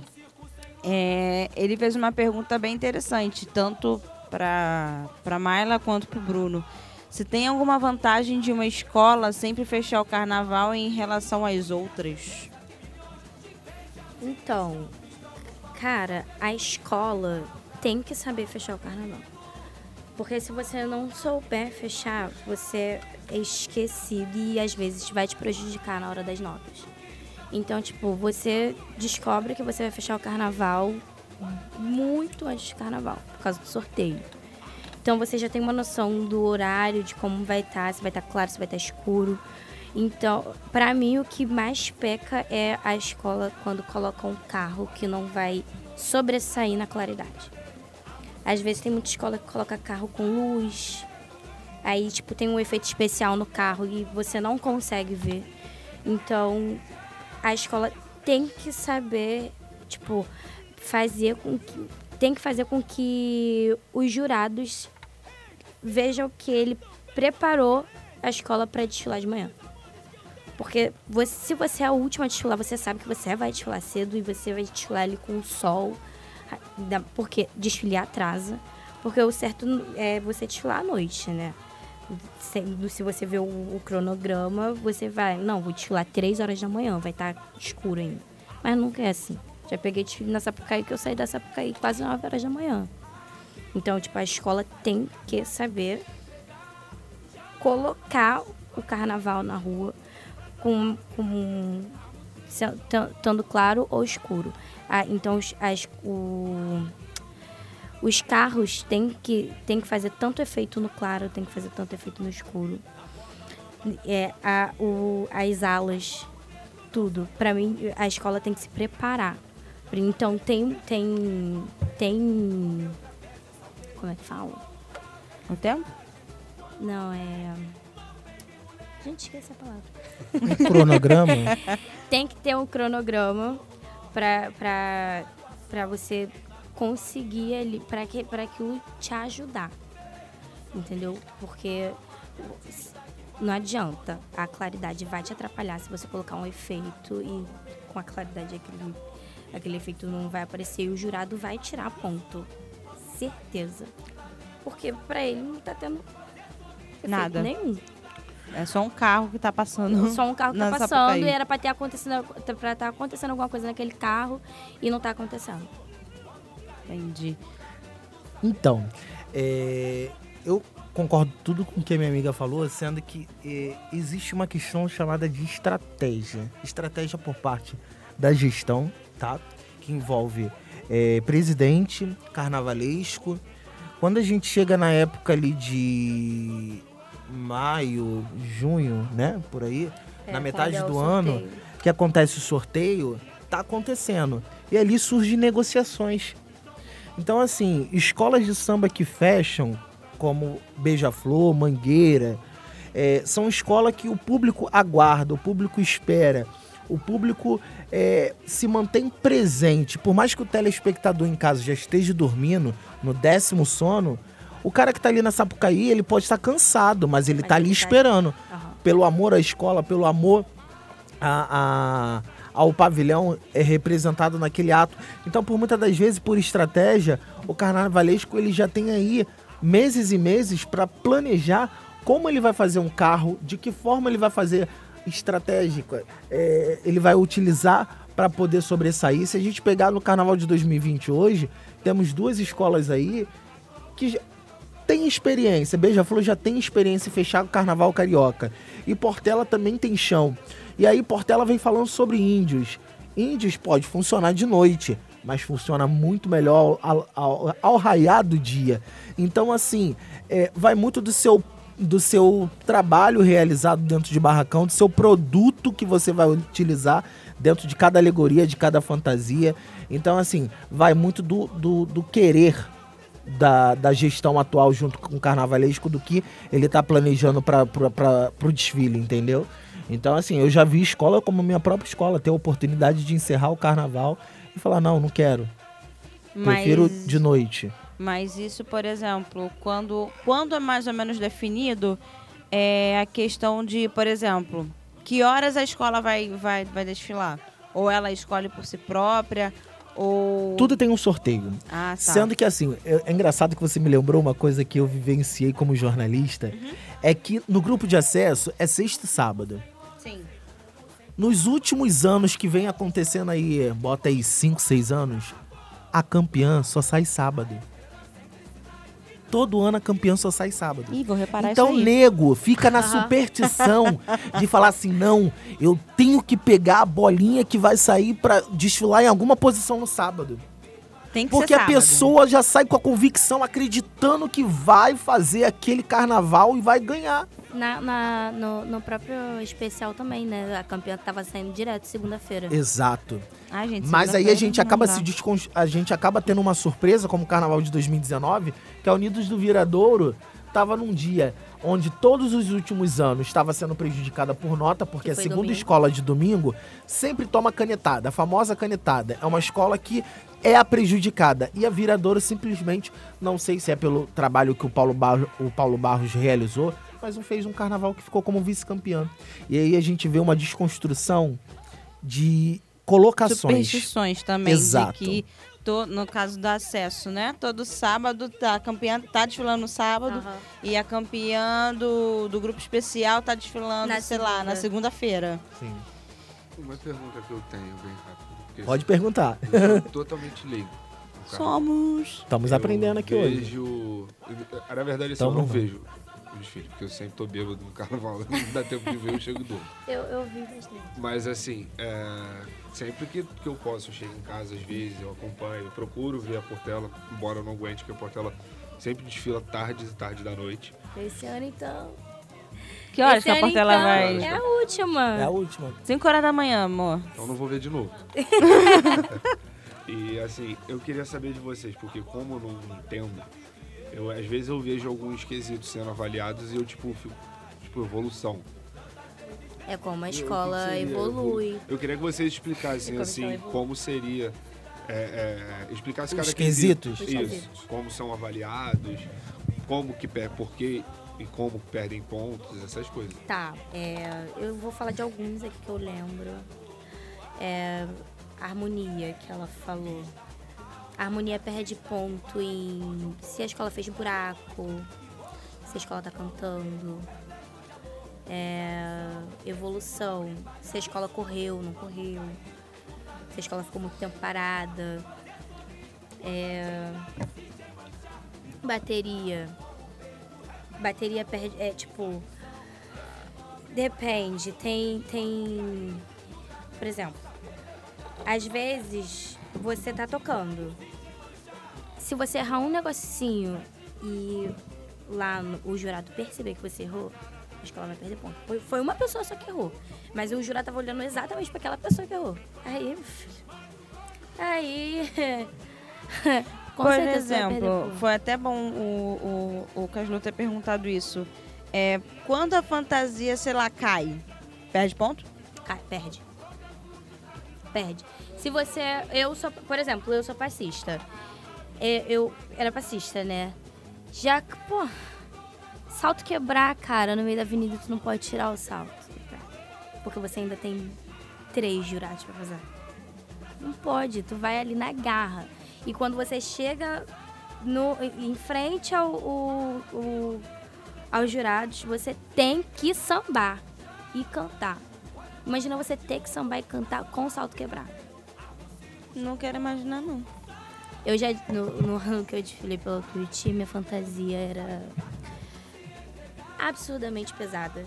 A: É, ele fez uma pergunta bem interessante, tanto para Mayla quanto para o Bruno. Se tem alguma vantagem de uma escola sempre fechar o carnaval em relação às outras?
B: Então, cara, a escola tem que saber fechar o carnaval. Porque se você não souber fechar, você é esquecido e às vezes vai te prejudicar na hora das notas. Então, tipo, você descobre que você vai fechar o carnaval muito antes do carnaval, por causa do sorteio. Então você já tem uma noção do horário, de como vai estar, se vai estar claro, se vai estar escuro. Então, para mim, o que mais peca é a escola quando coloca um carro que não vai sobressair na claridade. Às vezes tem muita escola que coloca carro com luz, aí tipo tem um efeito especial no carro e você não consegue ver. Então, a escola tem que saber, tipo, fazer com que tem que fazer com que os jurados vejam que ele preparou a escola para desfilar de manhã. Porque você, se você é a última a desfilar, você sabe que você vai desfilar cedo e você vai desfilar ali com o sol. Porque desfilar atrasa. Porque o certo é você desfilar à noite, né? Se, se você vê o, o, cronograma, você vai. Não, vou desfilar 3 horas da manhã, vai estar tá escuro ainda. Mas nunca é assim. Já peguei desfile na Sapucaí que eu saí da Sapucaí quase 9 horas da manhã. Então, tipo, a escola tem que saber colocar o carnaval na rua com, com estando claro ou escuro. Ah, então, as, o, os carros têm que, têm que fazer tanto efeito no claro, tem que fazer tanto efeito no escuro. É, a, o, as alas, tudo. Para mim, a escola tem que se preparar. Então, tem, tem, tem como é que fala?
A: O tempo?
B: Não, é. Gente, esqueci a palavra.
C: Um cronograma? (laughs)
B: Tem que ter um cronograma pra, pra, pra você conseguir ali, pra, que, pra aquilo te ajudar. Entendeu? Porque não adianta. A claridade vai te atrapalhar se você colocar um efeito e com a claridade aquele, aquele efeito não vai aparecer e o jurado vai tirar ponto certeza. Porque para ele não tá tendo
A: nada
B: nenhum.
A: É só um carro que tá passando.
B: Só um carro que tá passando e era para ter acontecendo para estar tá acontecendo alguma coisa naquele carro e não tá acontecendo.
A: Entendi.
C: Então, é, eu concordo tudo com o que a minha amiga falou, sendo que é, existe uma questão chamada de estratégia. Estratégia por parte da gestão, tá? Que envolve é, presidente, carnavalesco. Quando a gente chega na época ali de maio, junho, né? Por aí, é, na metade é do ano, que acontece o sorteio, tá acontecendo. E ali surgem negociações. Então, assim, escolas de samba que fecham, como Beija-Flor, Mangueira, é, são escolas que o público aguarda, o público espera o público é, se mantém presente. Por mais que o telespectador em casa já esteja dormindo, no décimo sono, o cara que está ali na Sapucaí, ele pode estar cansado, mas ele está ali esperando. Uhum. Pelo amor à escola, pelo amor a, a, ao pavilhão é representado naquele ato. Então, por muitas das vezes, por estratégia, o carnavalesco ele já tem aí meses e meses para planejar como ele vai fazer um carro, de que forma ele vai fazer estratégica é, ele vai utilizar para poder sobressair. Se a gente pegar no Carnaval de 2020 hoje, temos duas escolas aí que têm experiência. Beija-Flor já tem experiência em fechar o Carnaval Carioca. E Portela também tem chão. E aí Portela vem falando sobre índios. Índios pode funcionar de noite, mas funciona muito melhor ao, ao, ao raiar do dia. Então, assim, é, vai muito do seu do seu trabalho realizado dentro de barracão, do seu produto que você vai utilizar dentro de cada alegoria, de cada fantasia. Então, assim, vai muito do, do, do querer da, da gestão atual junto com o carnavalesco do que ele está planejando para o desfile, entendeu? Então, assim, eu já vi escola como minha própria escola, ter a oportunidade de encerrar o carnaval e falar, não, não quero.
A: Mas,
C: Prefiro de noite.
A: Mas isso, por exemplo, quando, quando é mais ou menos definido, é a questão de, por exemplo, que horas a escola vai, vai, vai desfilar? Ou ela escolhe por si própria, ou...
C: Tudo tem um sorteio.
A: Ah, tá.
C: Sendo que assim, é, é engraçado que você me lembrou uma coisa que eu vivenciei como jornalista,
A: Uhum.
C: é que no grupo de acesso é sexta e sábado.
A: Sim.
C: Nos últimos anos que vem acontecendo aí, bota aí 5, 6 anos, a campeã só sai sábado. Todo ano a campeã só sai sábado.
A: Ih, vou reparar
C: Então,
A: isso aí.
C: nego, fica na (laughs) superstição de falar assim: não, eu tenho que pegar a bolinha que vai sair pra desfilar em alguma posição no sábado.
A: Tem que
C: Porque
A: ser
C: a
A: sábado.
C: pessoa já sai com a convicção, acreditando que vai fazer aquele carnaval e vai ganhar.
B: Na, na- no, no próprio especial também, né? A campeã tava saindo direto segunda-feira.
C: Exato.
A: Ai, gente,
C: Mas aí a gente acaba se descon... a gente acaba tendo uma surpresa como o carnaval de 2019, que a Unidos do Viradouro tava num dia onde todos os últimos anos estava sendo prejudicada por nota, porque
B: Que
C: a segunda
B: domingo.
C: escola de domingo sempre toma canetada, a famosa canetada. É uma escola que é a prejudicada. E a Viradouro simplesmente, não sei se é pelo trabalho que o Paulo, Bar... o Paulo Barros realizou, mas fez um carnaval que ficou como vice-campeão. E aí a gente vê uma desconstrução de colocações.
A: Superstições também.
C: Exato.
A: De que, to- no caso do acesso, né? Todo sábado, tá, a campeã tá desfilando no sábado.
B: Aham.
A: E a campeã do, do grupo especial tá desfilando,
B: Na
A: sei lá,
B: segunda.
A: na segunda-feira.
C: Sim.
E: Uma pergunta que eu tenho, bem rápido. Porque
C: Pode perguntar.
E: Eu sou (laughs) totalmente leigo.
A: Somos.
C: Estamos
E: Eu
C: aprendendo aqui hoje.
E: vejo... Na verdade, assim,
C: Tamo
E: eu não vejo o desfile, porque eu sempre tô bêbado no carnaval. (laughs) Não dá tempo de ver, eu chego e durmo.
B: Eu, eu vi bastante.
E: Mas assim, é, sempre que, que eu posso, eu chego em casa às vezes, eu acompanho, eu procuro ver a Portela, embora eu não aguente, que a Portela sempre desfila tardes e tarde da noite.
B: Esse ano, então.
A: Que horas
B: Esse
A: que a
B: ano,
A: Portela
B: então,
A: vai?
B: É a última.
C: É a última.
A: 5 horas da manhã, amor.
E: Então eu não vou ver de novo. (laughs) e assim, eu queria saber de vocês, porque como eu não entendo, eu, às vezes eu vejo alguns quesitos sendo avaliados e eu tipo fico, tipo, evolução.
B: É como a
E: Eu-
B: escola
E: seria
B: evolui.
E: Eu queria que vocês explicassem
B: Como
E: assim como seria. É, é, explicasse cada
C: Os
E: quesito.
C: quesitos?
B: Os
E: Isso. Como são avaliados, como que per- por que e como perdem pontos, essas coisas.
B: Tá, é, eu vou falar de alguns aqui que eu lembro. É, harmonia, que ela falou. A harmonia perde ponto em se a escola fez buraco, se a escola tá cantando. É, evolução, se a escola correu, não correu. Se a escola ficou muito tempo parada. É, bateria. Bateria perde. É tipo. Depende. Tem. Tem. Por exemplo, às vezes você tá tocando. Se você errar um negocinho e lá no- o jurado perceber que você errou, a escola vai perder ponto. Foi, foi uma pessoa só que errou. Mas o jurado tava olhando exatamente para aquela pessoa que errou. Aí. Aí. (laughs) com
A: Por exemplo, foi até bom o, o, o Caslu ter perguntado isso. É, quando a fantasia, sei lá, cai, perde ponto?
B: Cai, perde. Perde. Se você. Eu sou. Por exemplo, eu sou passista. É, Eu era passista, né? Já. que, Pô. Salto quebrar, cara, no meio da avenida, tu não pode tirar o salto. Porque você ainda tem três jurados pra fazer. Não pode, tu vai ali na garra. E quando você chega no, em frente ao, o- o- aos jurados, você tem que sambar e cantar. Imagina você ter que sambar e cantar com o salto quebrado.
A: Não quero imaginar, não.
B: Eu já, no, no ano que eu desfilei pelo Tuiuti, minha fantasia era absurdamente pesada,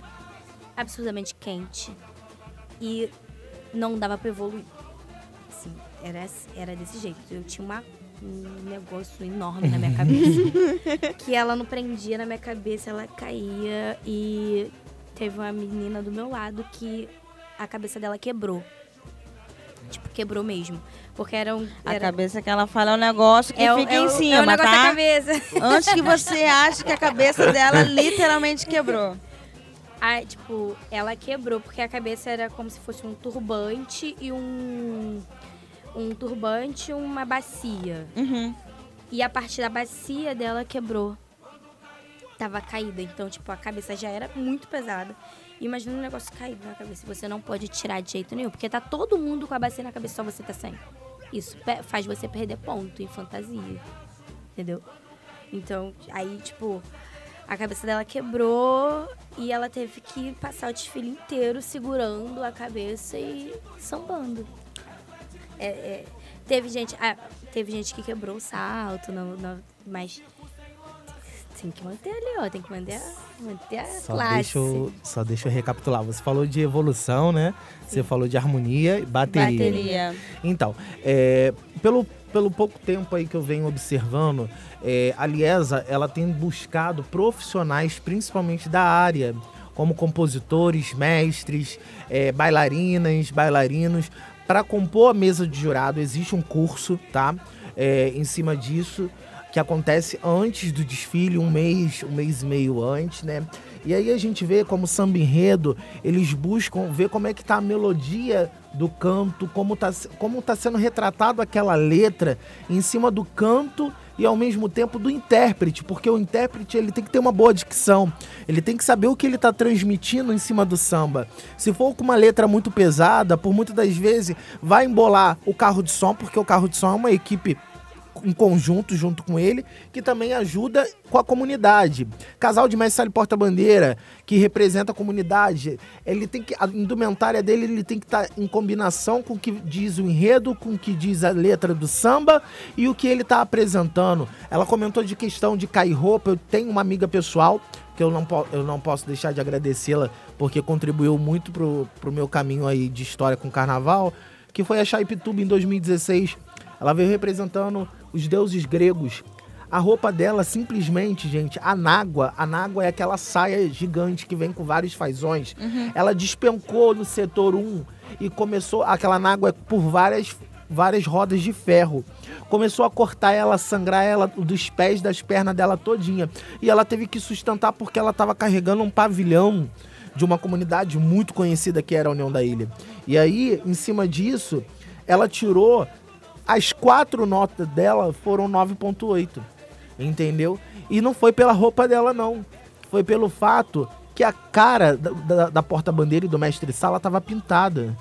B: absurdamente quente e não dava pra evoluir. Assim, era, era desse jeito. Eu tinha uma, um negócio enorme na minha cabeça (laughs) que ela não prendia na minha cabeça, ela caía e teve uma menina do meu lado que a cabeça dela quebrou. Tipo, quebrou mesmo. Porque era um.
A: A
B: era-
A: cabeça que ela fala é um negócio que
B: é,
A: fica
B: é
A: em cima,
B: é o negócio da
A: tá?
B: cabeça.
A: Antes que você ache que a cabeça dela literalmente quebrou.
B: Aí, tipo, ela quebrou porque a cabeça era como se fosse um turbante e um um turbante e uma bacia.
A: Uhum.
B: E a parte da bacia dela quebrou. Tava caída. Então, tipo, a cabeça já era muito pesada. Imagina um negócio caído na cabeça. Você não pode tirar de jeito nenhum. Porque tá todo mundo com a bacia na cabeça, só você tá sem. Isso faz você perder ponto em fantasia. Entendeu? Então, aí, tipo, a cabeça dela quebrou e ela teve que passar o desfile inteiro segurando a cabeça e sambando. É, é, teve gente. ah, teve gente que quebrou o salto, não, não- mas tem que manter ali, ó. Tem que manter a, manter a
C: Só
B: classe.
C: deixa, eu, só deixa eu recapitular. Você falou de evolução, né? Você falou de harmonia e bateria.
A: Bateria.
C: Então, é, pelo, pelo pouco tempo aí que eu venho observando, é, a Liesa, ela tem buscado profissionais, principalmente da área, como compositores, mestres, é, bailarinas, bailarinos, para compor a mesa de jurado. Existe um curso, tá? É, em cima disso, que acontece antes do desfile, um mês, um mês e meio antes, né? E aí a gente vê como samba enredo, eles buscam ver como é que tá a melodia do canto, como tá, como tá sendo retratado aquela letra em cima do canto e ao mesmo tempo do intérprete, porque o intérprete ele tem que ter uma boa dicção, ele tem que saber o que ele está transmitindo em cima do samba. Se for com uma letra muito pesada, por muitas das vezes vai embolar o carro de som, porque o carro de som é uma equipe em conjunto junto com ele, que também ajuda com a comunidade. Casal de mestre Sale Porta-Bandeira, que representa a comunidade, ele tem que a indumentária dele ele tem que estar em combinação com o que diz o enredo, com o que diz a letra do samba e o que ele está apresentando. Ela comentou de questão de cair roupa, eu tenho uma amiga pessoal que eu não, eu não posso deixar de agradecê-la porque contribuiu muito pro, pro meu caminho aí de história com carnaval, que foi a Chaipituba em 2016. Ela veio representando os deuses gregos. A roupa dela, simplesmente, gente, a nágua. A nágua é aquela saia gigante que vem com vários fazões. Ela despencou no setor 1 e começou. Aquela nágua é por várias, várias rodas de ferro. Começou a cortar ela, sangrar ela dos pés, das pernas dela todinha. E ela teve que sustentar porque ela estava carregando um pavilhão de uma comunidade muito conhecida que era a União da Ilha. E aí, em cima disso, ela tirou as quatro notas dela foram 9.8. Entendeu? E não foi pela roupa dela, não. Foi pelo fato que a cara da, da- da porta-bandeira e do mestre sala estava pintada.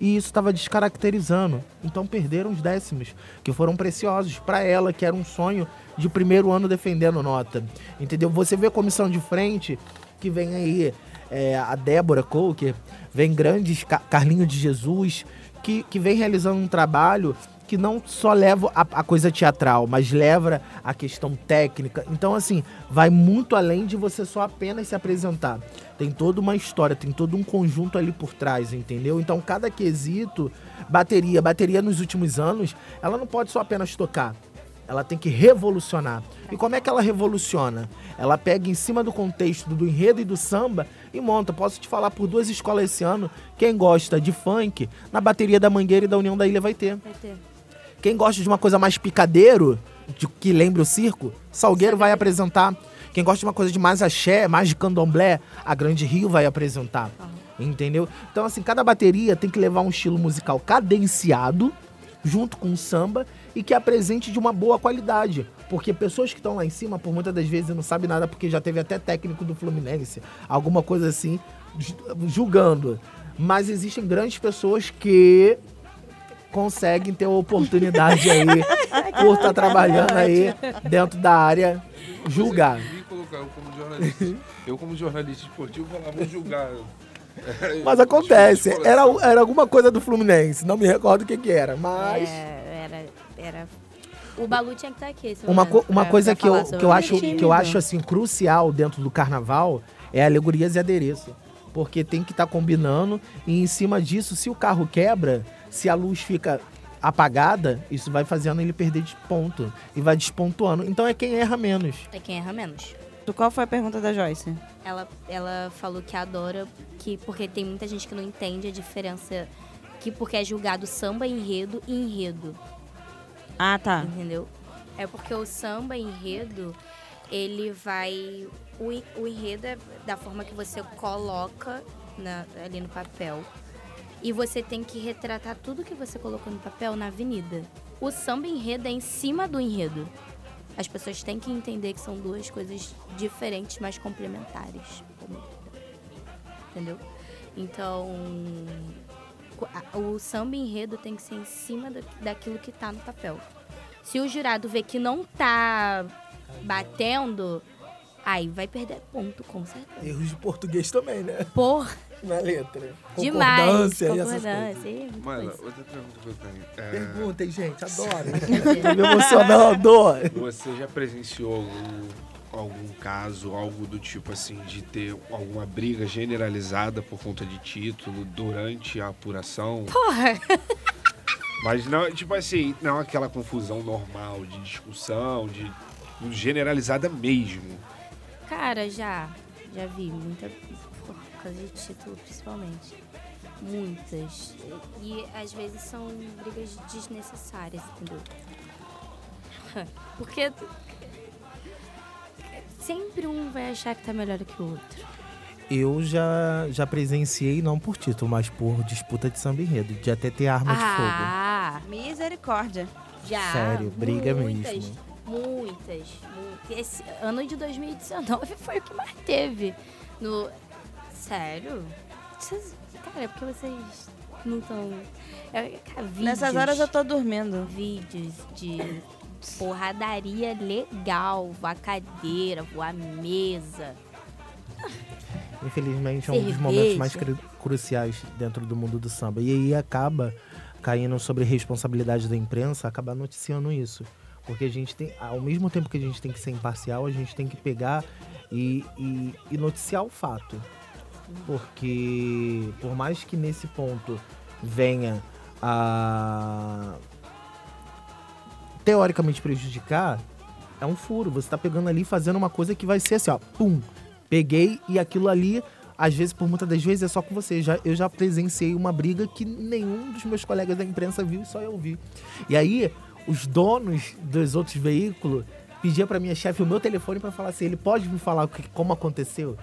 C: E isso estava descaracterizando. Então perderam os décimos, que foram preciosos para ela, que era um sonho de primeiro ano defendendo nota. Entendeu? Você vê a comissão de frente, que vem aí é, a Débora Coker, vem grandes Ca- Carlinho de Jesus, que, que vem realizando um trabalho que não só leva a, a coisa teatral, mas leva a questão técnica. Então, assim, vai muito além de você só apenas se apresentar. Tem toda uma história, tem todo um conjunto ali por trás, entendeu? Então, cada quesito, bateria, bateria nos últimos anos, ela não pode só apenas tocar. Ela tem que revolucionar. E como é que ela revoluciona? Ela pega em cima do contexto do enredo e do samba e monta. Posso te falar por duas escolas esse ano. Quem gosta de funk, na bateria da Mangueira e da União da Ilha vai ter.
B: Vai ter.
C: Quem gosta de uma coisa mais picadeiro, de que lembra o circo, Salgueiro vai apresentar. Quem gosta de uma coisa de mais axé, mais de candomblé, a Grande Rio vai apresentar. Entendeu? Então, assim, cada bateria tem que levar um estilo musical cadenciado, junto com o samba, e que apresente de uma boa qualidade. Porque pessoas que estão lá em cima, por muitas das vezes, não sabem nada, porque já teve até técnico do Fluminense, alguma coisa assim, ju- julgando. Mas existem grandes pessoas que conseguem ter oportunidade aí, por estar trabalhando aí dentro da área, julgar.
E: Você me colocar eu como jornalista. Eu, como jornalista esportivo, vou lá, vou julgar.
C: Mas acontece, era, era alguma coisa do Fluminense, não me recordo o que que era, mas...
B: É, era, era. O Balu tinha que estar aqui. esse
C: Uma, co- uma
B: pra-
C: coisa
B: pra
C: que eu, que eu
B: o
C: acho que eu acho assim crucial dentro do carnaval é alegorias e adereço, porque tem que estar combinando e em cima disso, se o carro quebra, se a luz fica apagada, isso vai fazendo ele perder de ponto e vai despontuando. Então é quem erra menos.
B: É quem erra menos.
A: Qual foi a pergunta da Joyce?
B: Ela, ela falou que adora, que porque tem muita gente que não entende a diferença, que porque é julgado samba enredo e enredo,
A: Ah, tá.
B: entendeu? É porque o samba enredo, ele vai. O, o enredo é da forma que você coloca na- ali no papel. E você tem que retratar tudo que você colocou no papel na avenida. O samba enredo é em cima do enredo. As pessoas têm que entender que são duas coisas diferentes, mas complementares. Entendeu? Então, o samba enredo tem que ser em cima daquilo que está no papel. Se o jurado vê que não tá batendo, aí vai perder ponto, com certeza.
C: Erros de português também, né?
B: Por.
C: Na letra.
B: Demais.
C: Concordância,
B: concordância
C: e
B: essas
E: Mano, outra pergunta que eu tenho. É...
C: Perguntem, gente, adoro. Tô me emocionando. (laughs)
E: Você já presenciou algum, algum caso, algo do tipo assim, de ter alguma briga generalizada por conta de título durante a apuração?
B: Porra! (laughs)
E: Mas não, tipo assim, não aquela confusão normal de discussão, de generalizada mesmo.
B: Cara, já. Já vi muita causa de título, principalmente. Muitas. E às vezes são brigas desnecessárias, entendeu? (laughs) Porque sempre um vai achar que tá melhor que o outro.
C: Eu já, já presenciei, não por título, mas por disputa de samba enredo, de até ter arma de fogo.
A: Ah, misericórdia.
B: Já.
C: Sério, briga
B: muitas,
C: mesmo.
B: Muitas, muitas. Esse ano de 2019 foi o que mais teve. No... Sério? Vocês... Cara, é porque vocês não estão... É,
A: Nessas horas eu tô dormindo.
B: Vídeos de porradaria legal. Voar cadeira, voar mesa.
C: Infelizmente é um dos momentos mais cru cruciais dentro do mundo do samba. E aí acaba caindo sobre responsabilidade da imprensa, acabar noticiando isso. Porque a gente tem, ao mesmo tempo que a gente tem que ser imparcial, a gente tem que pegar e, e, e noticiar o fato. Porque por mais que nesse ponto venha a teoricamente prejudicar, é um furo. Você está pegando ali fazendo uma coisa que vai ser assim, ó, pum, peguei e aquilo ali, às vezes, por muitas das vezes, é só com você. Já, eu já presenciei uma briga que nenhum dos meus colegas da imprensa viu, só eu vi. E aí, os donos dos outros veículos pediam para minha chefe o meu telefone para falar assim, ele pode me falar como aconteceu?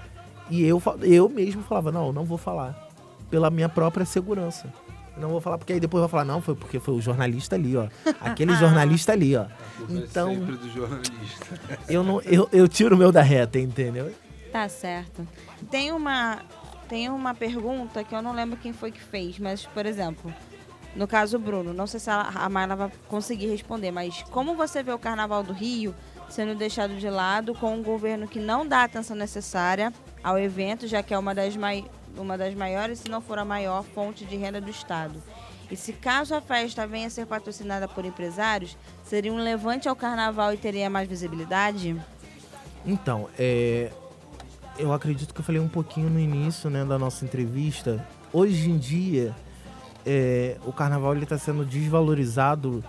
C: E eu, eu mesmo falava, não, não vou falar. Pela minha própria segurança. Não vou falar porque aí depois vai falar, não, foi porque foi o jornalista ali, ó. Aquele (laughs) jornalista ali, ó. Então.
E: É sempre do jornalista. (laughs)
C: Eu, não, eu, eu tiro o meu da reta, entendeu?
A: Tá certo. Tem uma, tem uma pergunta que eu não lembro quem foi que fez, mas, por exemplo, no caso Bruno, não sei se a, a Marla vai conseguir responder, mas como você vê o Carnaval do Rio sendo deixado de lado com um governo que não dá a atenção necessária ao evento, já que é uma das, mai, uma das maiores, se não for a maior, fonte de renda do Estado. E se caso a festa venha a ser patrocinada por empresários, seria um levante ao carnaval e teria mais visibilidade?
C: Então, é, eu acredito que eu falei um pouquinho no início né, da nossa entrevista. Hoje em dia, é, o carnaval está sendo desvalorizado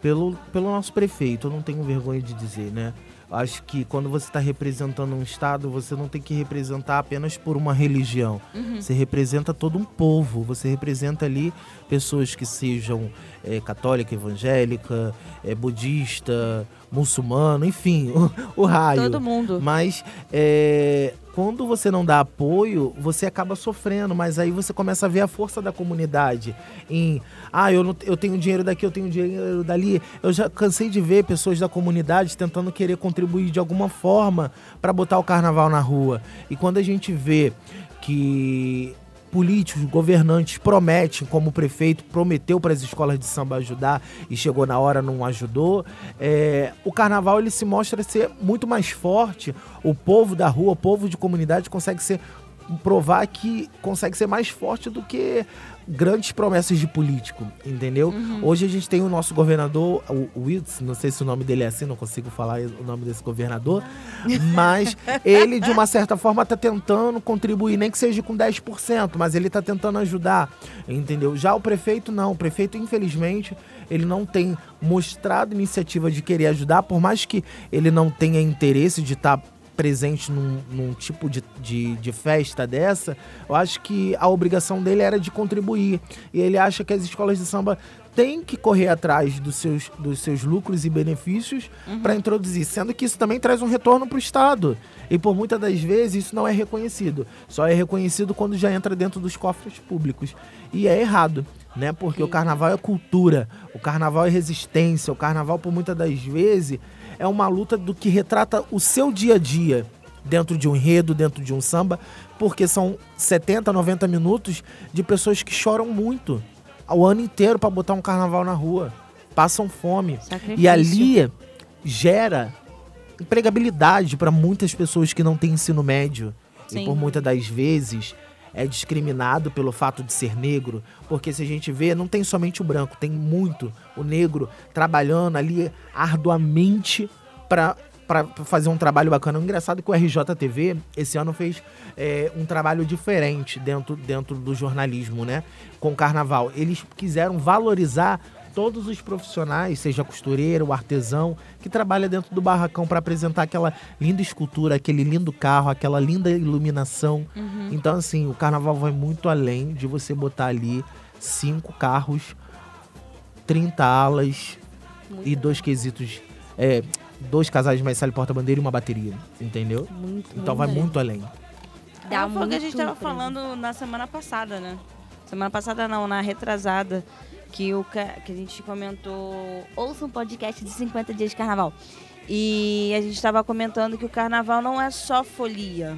C: pelo, pelo nosso prefeito. Eu não tenho vergonha de dizer, né? Acho que quando você está representando um estado, você não tem que representar apenas por uma religião. Uhum. Você representa todo um povo. Você representa ali pessoas que sejam é, católica, evangélica, é, budista, muçulmano, enfim, (laughs) o, o raio.
A: Todo mundo.
C: Mas é, quando você não dá apoio, você acaba sofrendo, mas aí você começa a ver a força da comunidade em, ah, eu, não, eu tenho dinheiro daqui, eu tenho dinheiro dali. Eu já cansei de ver pessoas da comunidade tentando querer contribuir de alguma forma para botar o carnaval na rua. E quando a gente vê que políticos, governantes prometem, como o prefeito prometeu para as escolas de samba ajudar e chegou na hora não ajudou. É, o carnaval ele se mostra ser muito mais forte. O povo da rua, o povo de comunidade consegue ser provar que consegue ser mais forte do que grandes promessas de político, entendeu? Uhum. Hoje a gente tem o nosso governador, o Wilson, não sei se o nome dele é assim, não consigo falar o nome desse governador, (laughs) mas ele de uma certa forma está tentando contribuir, nem que seja com 10%, mas ele está tentando ajudar, entendeu? Já o prefeito não, o prefeito infelizmente ele não tem mostrado iniciativa de querer ajudar, por mais que ele não tenha interesse de estar tá presente num, num tipo de, de, de, festa dessa, eu acho que a obrigação dele era de contribuir. E ele acha que as escolas de samba tem que correr atrás dos seus, dos seus lucros e benefícios para introduzir, sendo que isso também traz um retorno para o Estado. E por muitas das vezes isso não é reconhecido. Só é reconhecido quando já entra dentro dos cofres públicos. E é errado, né? Porque o carnaval é cultura, o carnaval é resistência, o carnaval, por muitas das vezes, é uma luta do que retrata o seu dia a dia dentro de um enredo, dentro de um samba, porque são 70, 90 minutos de pessoas que choram muito ao ano inteiro para botar um carnaval na rua, passam fome.
A: Sacrifício.
C: E ali gera empregabilidade para muitas pessoas que não têm ensino médio.
A: Sim.
C: E por muitas das vezes é discriminado pelo fato de ser negro, porque se a gente vê, não tem somente o branco, tem muito o negro trabalhando ali arduamente para para fazer um trabalho bacana. Engraçado é que o RJTV esse ano fez é, um trabalho diferente dentro, dentro do jornalismo, né? Com o carnaval. Eles quiseram valorizar todos os profissionais, seja costureiro, artesão, que trabalha dentro do barracão para apresentar aquela linda escultura, aquele lindo carro, aquela linda iluminação. Então, assim, o carnaval vai muito além de você botar ali cinco carros, 30 alas
B: Muito,
C: e dois quesitos. É, dois casais de maissalho porta-bandeira e uma bateria, entendeu?
B: muito,
C: Então vai
B: muito.
C: muito além.
B: Dá
A: é, foi o que a gente
B: muito
A: tava
B: preço.
A: falando na semana passada, né? Semana passada não, na retrasada. Que, o, que a gente comentou. Ouça um podcast de 50 dias de carnaval. E a gente estava comentando que o carnaval não é só folia.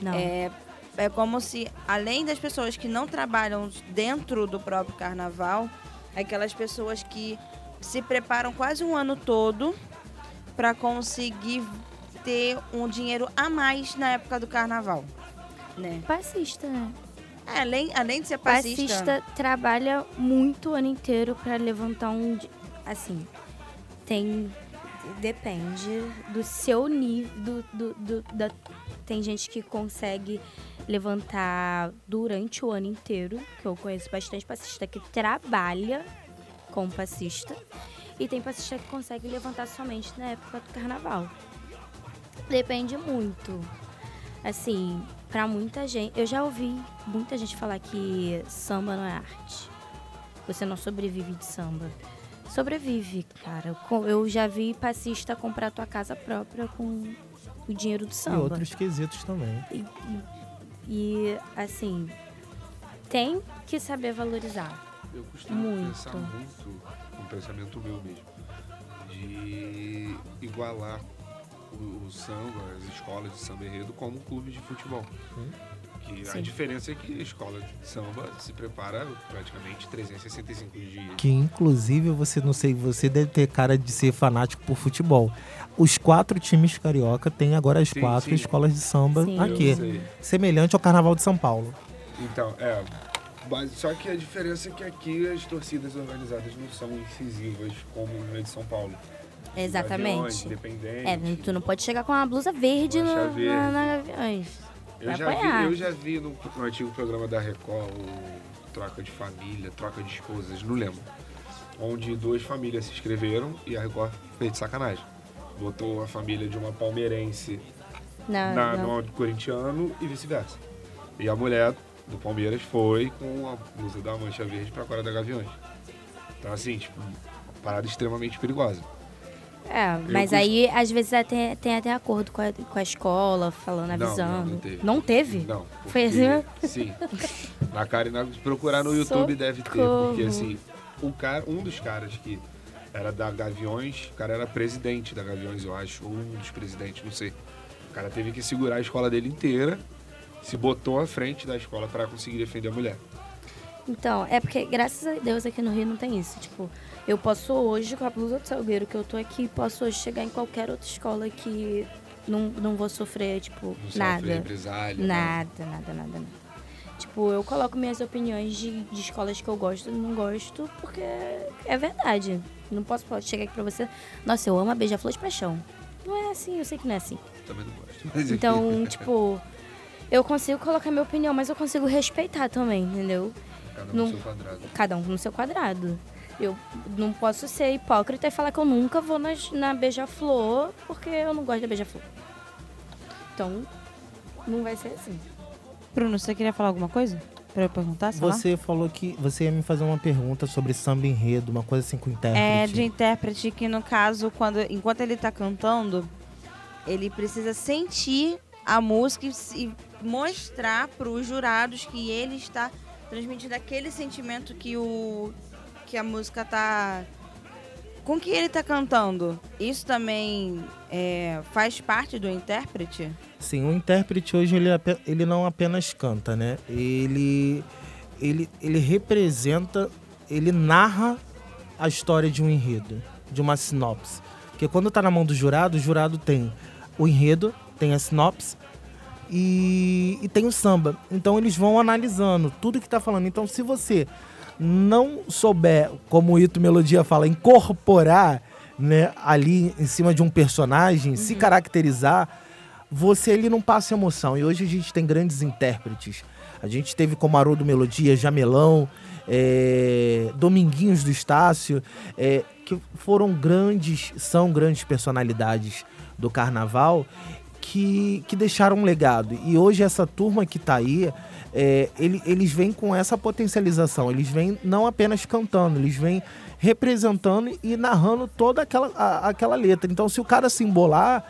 B: Não.
A: É, é como se, além das pessoas que não trabalham dentro do próprio carnaval, aquelas pessoas que se preparam quase um ano todo para conseguir ter um dinheiro a mais na época do carnaval. Né?
B: Passista, né?
A: É, além, além de ser passista,
B: Passista trabalha muito o ano inteiro pra levantar um. Assim, tem. Depende do seu nível. Do, do, do- da, tem gente que consegue levantar durante o ano inteiro, que eu conheço bastante passista que trabalha com passista. E tem passista que consegue levantar somente na época do carnaval. Depende muito. Assim, pra muita gente. Eu já ouvi muita gente falar que samba não é arte. Você não sobrevive de samba. Sobrevive, cara. Eu já vi passista comprar tua casa própria com o dinheiro do
C: E
B: samba.
C: outros quesitos também.
B: E, e- e, assim, tem que saber valorizar.
E: Eu costumo
B: Muito.
E: pensar muito, um pensamento meu mesmo, de igualar o, o samba, as escolas de samba enredo como clube de futebol. Que a diferença é que a escola de samba se prepara praticamente 365 dias.
C: Que inclusive você não sei, você deve ter cara de ser fanático por futebol. Os quatro times carioca têm agora as
E: Sim,
C: quatro
E: sim.
C: escolas de samba
B: Sim.
C: aqui, semelhante ao Carnaval de São Paulo.
E: Então, é. Mas só que a diferença é que aqui as torcidas organizadas não são incisivas como na de São Paulo.
B: Exatamente.
E: Independente.
B: É, tu não pode chegar com uma blusa verde na,
E: verde.
B: na, na Gaviões.
E: Eu já, vi, eu já vi no, no antigo programa da Record Troca de Família, Troca de Esposas, não lembro. Onde duas famílias se inscreveram e a Record fez de sacanagem. Botou a família de uma palmeirense
B: Na,
E: na,
B: na-
E: no corintiano e vice-versa. E a mulher do Palmeiras foi com a blusa da Mancha Verde pra Cora da Gaviões. Então, assim, tipo, parada extremamente perigosa.
B: É, mas aí às vezes até, tem até acordo com a, com a escola, falando,
E: Não, não,
B: avisando.
E: não teve.
B: Não teve?
E: Não.
B: Foi assim?
E: Sim. Na cara na, se procurar no YouTube deve ter, porque
B: Socorro.
E: assim, o cara, um dos caras que era da Gaviões, o cara era presidente da Gaviões, eu acho, ou um dos presidentes, não sei. O cara teve que segurar a escola dele inteira, se botou à frente da escola para conseguir defender a mulher.
B: Então, é porque graças a Deus aqui no Rio não tem isso. Tipo, eu posso hoje, com a blusa do Salgueiro que eu tô aqui, posso hoje chegar em qualquer outra escola que não, não vou sofrer, tipo,
E: Não sofre
B: nada.
E: represália.
B: Nada, nada, nada, nada. Tipo, eu coloco minhas opiniões de, de escolas que eu gosto e não gosto, porque é verdade. Não posso, chegar aqui pra você, nossa, eu amo a beija-flor de paixão. Não é assim, eu sei que não é assim.
E: nada. Também não gosto.
B: Então, tipo, eu consigo colocar minha opinião, mas eu consigo respeitar também, entendeu?
E: Cada um
B: não-
E: no seu quadrado.
B: Cada um no seu quadrado. Eu não posso ser hipócrita e falar que eu nunca vou nas- na beija-flor porque eu não gosto da beija-flor. Então, não vai ser assim.
A: Bruno, você queria falar alguma coisa? Pra eu perguntar, sei lá?
C: Você falou que você ia me fazer uma pergunta sobre samba enredo, uma coisa assim com intérprete.
A: É, de intérprete que no caso, quando, enquanto ele tá cantando, ele precisa sentir a música e e mostrar para os jurados que ele está transmitindo aquele sentimento que o que a música tá com que ele tá cantando. Isso também é, faz parte do intérprete?
C: Sim, o intérprete hoje ele, ele não apenas canta, né? Ele, ele, ele representa, ele narra a história de um enredo, de uma sinopse. Porque quando tá na mão do jurado, o jurado tem o enredo, tem a sinopse e, e tem o samba. Então eles vão analisando tudo que tá falando. Então se você não souber, como o Ito Melodia fala, incorporar né, ali em cima de um personagem, se caracterizar, você ele não passa emoção. E hoje a gente tem grandes intérpretes. A gente teve como Haroldo Melodia, Jamelão, é, Dominguinhos do Estácio, é, que foram grandes, são grandes personalidades do carnaval que, que deixaram um legado. E hoje essa turma que tá aí, é, ele- eles vêm com essa potencialização. Eles vêm não apenas cantando, eles vêm representando e narrando toda aquela, a- aquela letra. Então, se o cara se embolar,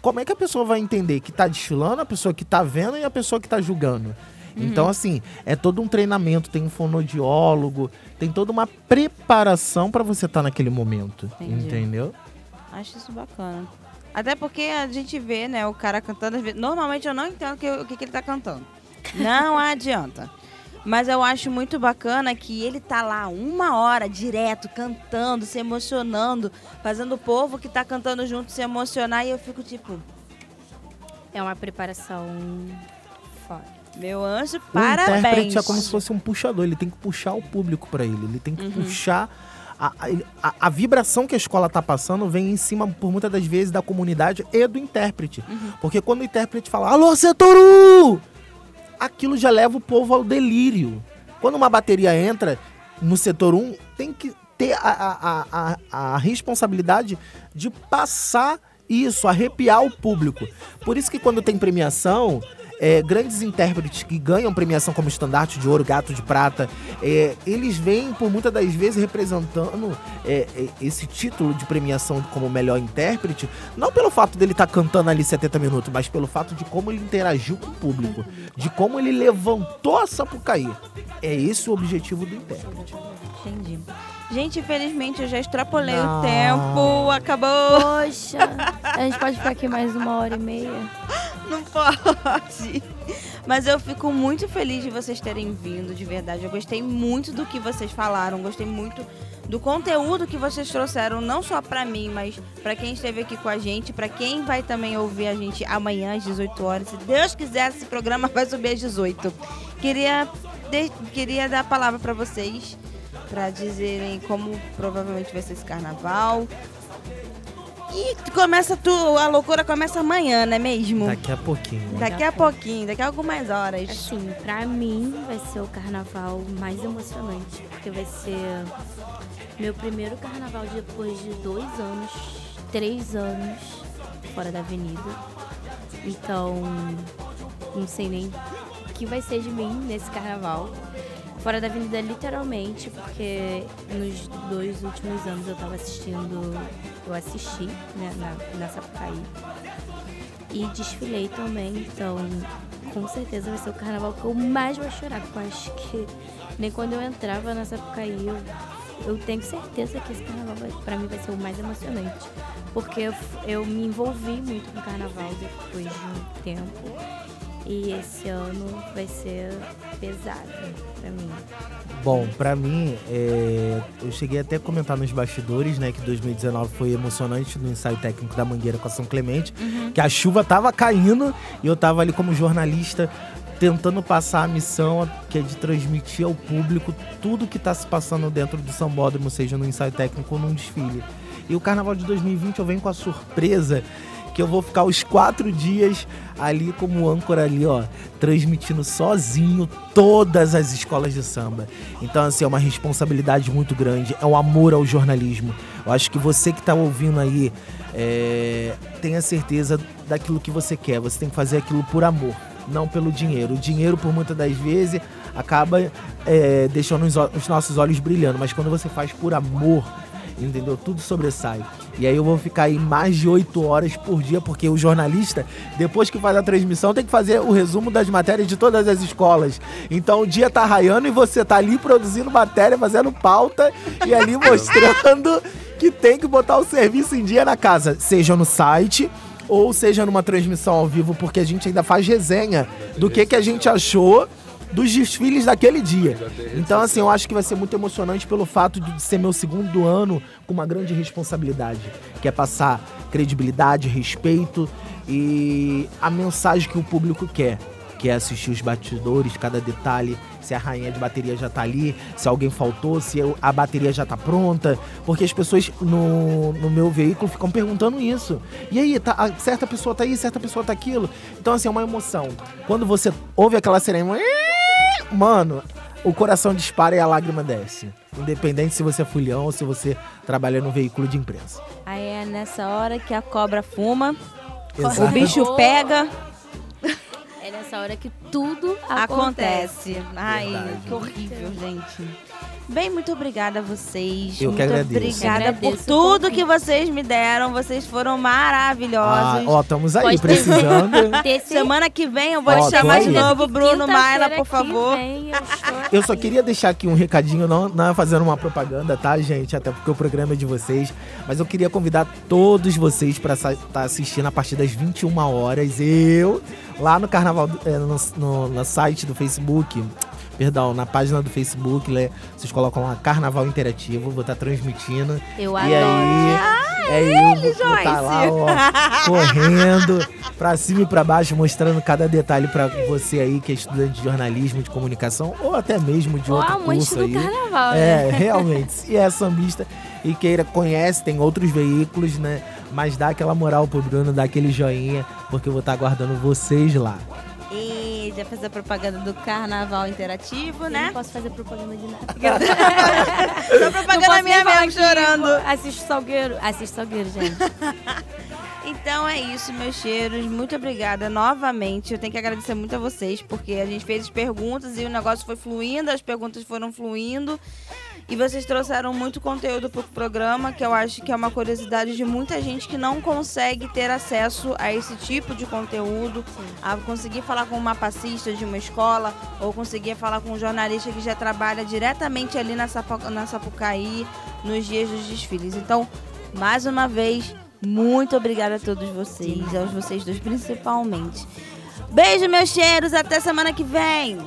C: como é que a pessoa vai entender que tá desfilando, a pessoa que tá vendo e a pessoa que tá julgando? Então, assim, é todo um treinamento, tem um fonodiólogo, tem toda uma preparação para você estar naquele momento.
A: Entendi.
C: Entendeu?
A: Acho isso bacana. Até porque a gente vê, né, o cara cantando. Normalmente eu não entendo o que, o que, que ele tá cantando. Não (laughs) adianta. Mas eu acho muito bacana que ele tá lá uma hora direto, cantando, se emocionando, fazendo o povo que tá cantando junto se emocionar. E eu fico tipo,
B: É uma preparação foda.
A: meu anjo,
C: O
A: parabéns.
C: intérprete é como se fosse um puxador, ele tem que puxar o público para ele, ele tem que puxar a, a- a- vibração que a escola tá passando vem em cima, por muitas das vezes, da comunidade e do intérprete. Porque quando o intérprete fala, alô, Setoru! Aquilo já leva o povo ao delírio. Quando uma bateria entra no setor 1, tem que ter a, a, a, a responsabilidade de passar isso, arrepiar o público. Por isso que quando tem premiação, é, grandes intérpretes que ganham premiação como estandarte de ouro, gato de prata, é, eles vêm por muitas das vezes representando é, é, esse título de premiação como melhor intérprete, não pelo fato dele estar cantando ali 70 minutos, mas pelo fato de como ele interagiu com o público, de como ele levantou a Sapucaí. É esse o objetivo do intérprete.
A: Entendi. Gente, infelizmente eu já extrapolei
C: Não.
A: o tempo. Acabou.
B: Poxa, a gente pode ficar aqui mais uma hora e meia. (laughs)
A: Não pode. Mas eu fico muito feliz de vocês terem vindo, de verdade. Eu gostei muito do que vocês falaram, gostei muito do conteúdo que vocês trouxeram, não só pra mim, mas pra quem esteve aqui com a gente, pra quem vai também ouvir a gente amanhã às 18 horas. Se Deus quiser, esse programa (laughs) vai subir às 18. Queria, de- queria dar a palavra pra vocês, pra dizerem como provavelmente vai ser esse carnaval. E começa tudo, a loucura começa amanhã, não é mesmo?
C: Daqui a pouquinho. né?
A: Daqui a pouquinho, daqui a algumas horas.
B: Assim, pra mim vai ser o carnaval mais emocionante, porque vai ser meu primeiro carnaval depois de dois anos, três anos fora da avenida. Então, não sei nem o que vai ser de mim nesse carnaval. Fora da avenida, literalmente, porque nos dois últimos anos eu tava assistindo, eu assisti né, na, na Sapucaí. E desfilei também, então com certeza vai ser o carnaval que eu mais vou chorar, porque eu acho que nem quando eu entrava na Sapucaí, eu, eu tenho certeza que esse carnaval vai, pra mim vai ser o mais emocionante. Porque eu, eu me envolvi muito com o carnaval depois de um tempo. E esse ano vai ser pesado pra mim.
C: Bom, pra mim, é, eu cheguei até a comentar nos bastidores, né, que 2019 foi emocionante no ensaio técnico da Mangueira com a São Clemente, que a chuva tava caindo e eu tava ali como jornalista tentando passar a missão que é de transmitir ao público tudo que tá se passando dentro do sambódromo, seja no ensaio técnico ou num desfile. E o carnaval de 2020 eu venho com a surpresa que eu vou ficar os quatro dias ali como âncora ali, ó, transmitindo sozinho todas as escolas de samba. Então, assim, é uma responsabilidade muito grande, é um amor ao jornalismo. Eu acho que você que tá ouvindo aí, é, tenha certeza daquilo que você quer. Você tem que fazer aquilo por amor, não pelo dinheiro. O dinheiro, por muitas das vezes, acaba é, deixando os, os nossos olhos brilhando. Mas quando você faz por amor, entendeu? Tudo sobressai. E aí eu vou ficar aí mais de oito horas por dia, porque o jornalista, depois que faz a transmissão, tem que fazer o resumo das matérias de todas as escolas. Então o dia tá raiando e você tá ali produzindo matéria, fazendo pauta e ali (laughs) mostrando que tem que botar o serviço em dia na casa, seja no site ou seja numa transmissão ao vivo, porque a gente ainda faz resenha do que, que a gente achou dos desfiles daquele dia. Então, assim, eu acho que vai ser muito emocionante pelo fato de ser meu segundo ano com uma grande responsabilidade, que é passar credibilidade, respeito e a mensagem que o público quer, que é assistir os batidores, cada detalhe, se a rainha de bateria já tá ali, se alguém faltou, se a bateria já tá pronta, porque as pessoas no, no meu veículo ficam perguntando isso. E aí, tá, certa pessoa tá aí, certa pessoa tá aquilo. Então, assim, é uma emoção. Quando você ouve aquela cerimônia mano, o coração dispara e a lágrima desce. Independente se você é fulhão ou se você trabalha no veículo de imprensa.
A: Aí é nessa hora que a cobra fuma,
C: Exato.
A: o bicho pega,
B: É nessa hora que tudo
A: acontece.
B: acontece.
A: Ai,
C: Verdade.
A: que horrível, gente. Bem, muito obrigada a vocês.
C: Eu que
A: muito
C: agradeço.
A: obrigada por
B: Agradeço o
A: tudo que vocês me deram. Vocês foram
C: Ah,
A: maravilhosos.
C: ó, estamos aí
B: Pode ter-
C: precisando.
B: Desse (laughs)
A: Semana que vem eu vou
C: Ó,
A: te chamar de novo, Bruno Maila, por
B: que
A: favor.
B: vem eu estou (laughs)
C: Eu só queria deixar aqui um recadinho, não, não é fazendo uma propaganda, tá, gente? Até porque o programa é de vocês. Mas eu queria convidar todos vocês para estar assistindo a partir das 21 horas. Eu, lá no Carnaval, do- é, no, no- no site do Facebook. Perdão, na página do Facebook, né, vocês colocam lá Carnaval Interativo, vou estar transmitindo.
B: Eu
C: e
B: adoro.
C: aí, é eu vou estar lá, ó, correndo pra cima e pra baixo, mostrando cada detalhe pra você aí que é estudante de jornalismo, de comunicação ou até mesmo de outro curso aí.
B: carnaval,
C: É,
B: né? (laughs)
C: realmente. Se é sambista e queira, conhece, tem outros veículos, né? Mas dá aquela moral pro Bruno, dá aquele joinha, porque eu vou estar aguardando vocês lá.
A: E já fez a propaganda do Carnaval Interativo,
B: Eu
A: né?
B: não posso fazer propaganda de nada. (laughs)
A: Só propaganda minha mesmo, chorando.
B: Assiste Salgueiro. Assiste Salgueiro, gente. (laughs)
A: Então é isso, meus cheiros. Muito obrigada novamente. Eu tenho que agradecer muito a vocês, porque a gente fez as perguntas e o negócio foi fluindo, as perguntas foram fluindo. E vocês trouxeram muito conteúdo pro programa, que eu acho que é uma curiosidade de muita gente que não consegue ter acesso a esse tipo de conteúdo, a conseguir falar com uma passista de uma escola, ou conseguir falar com um jornalista que já trabalha diretamente ali na, Sapu- na Sapucaí, nos dias dos desfiles. Então, mais uma vez, muito obrigada a todos vocês, aos vocês dois principalmente. Beijo, meus cheiros, até semana que vem!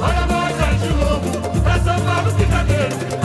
A: Olha a voz de lobo, pra salvar os picadeiros.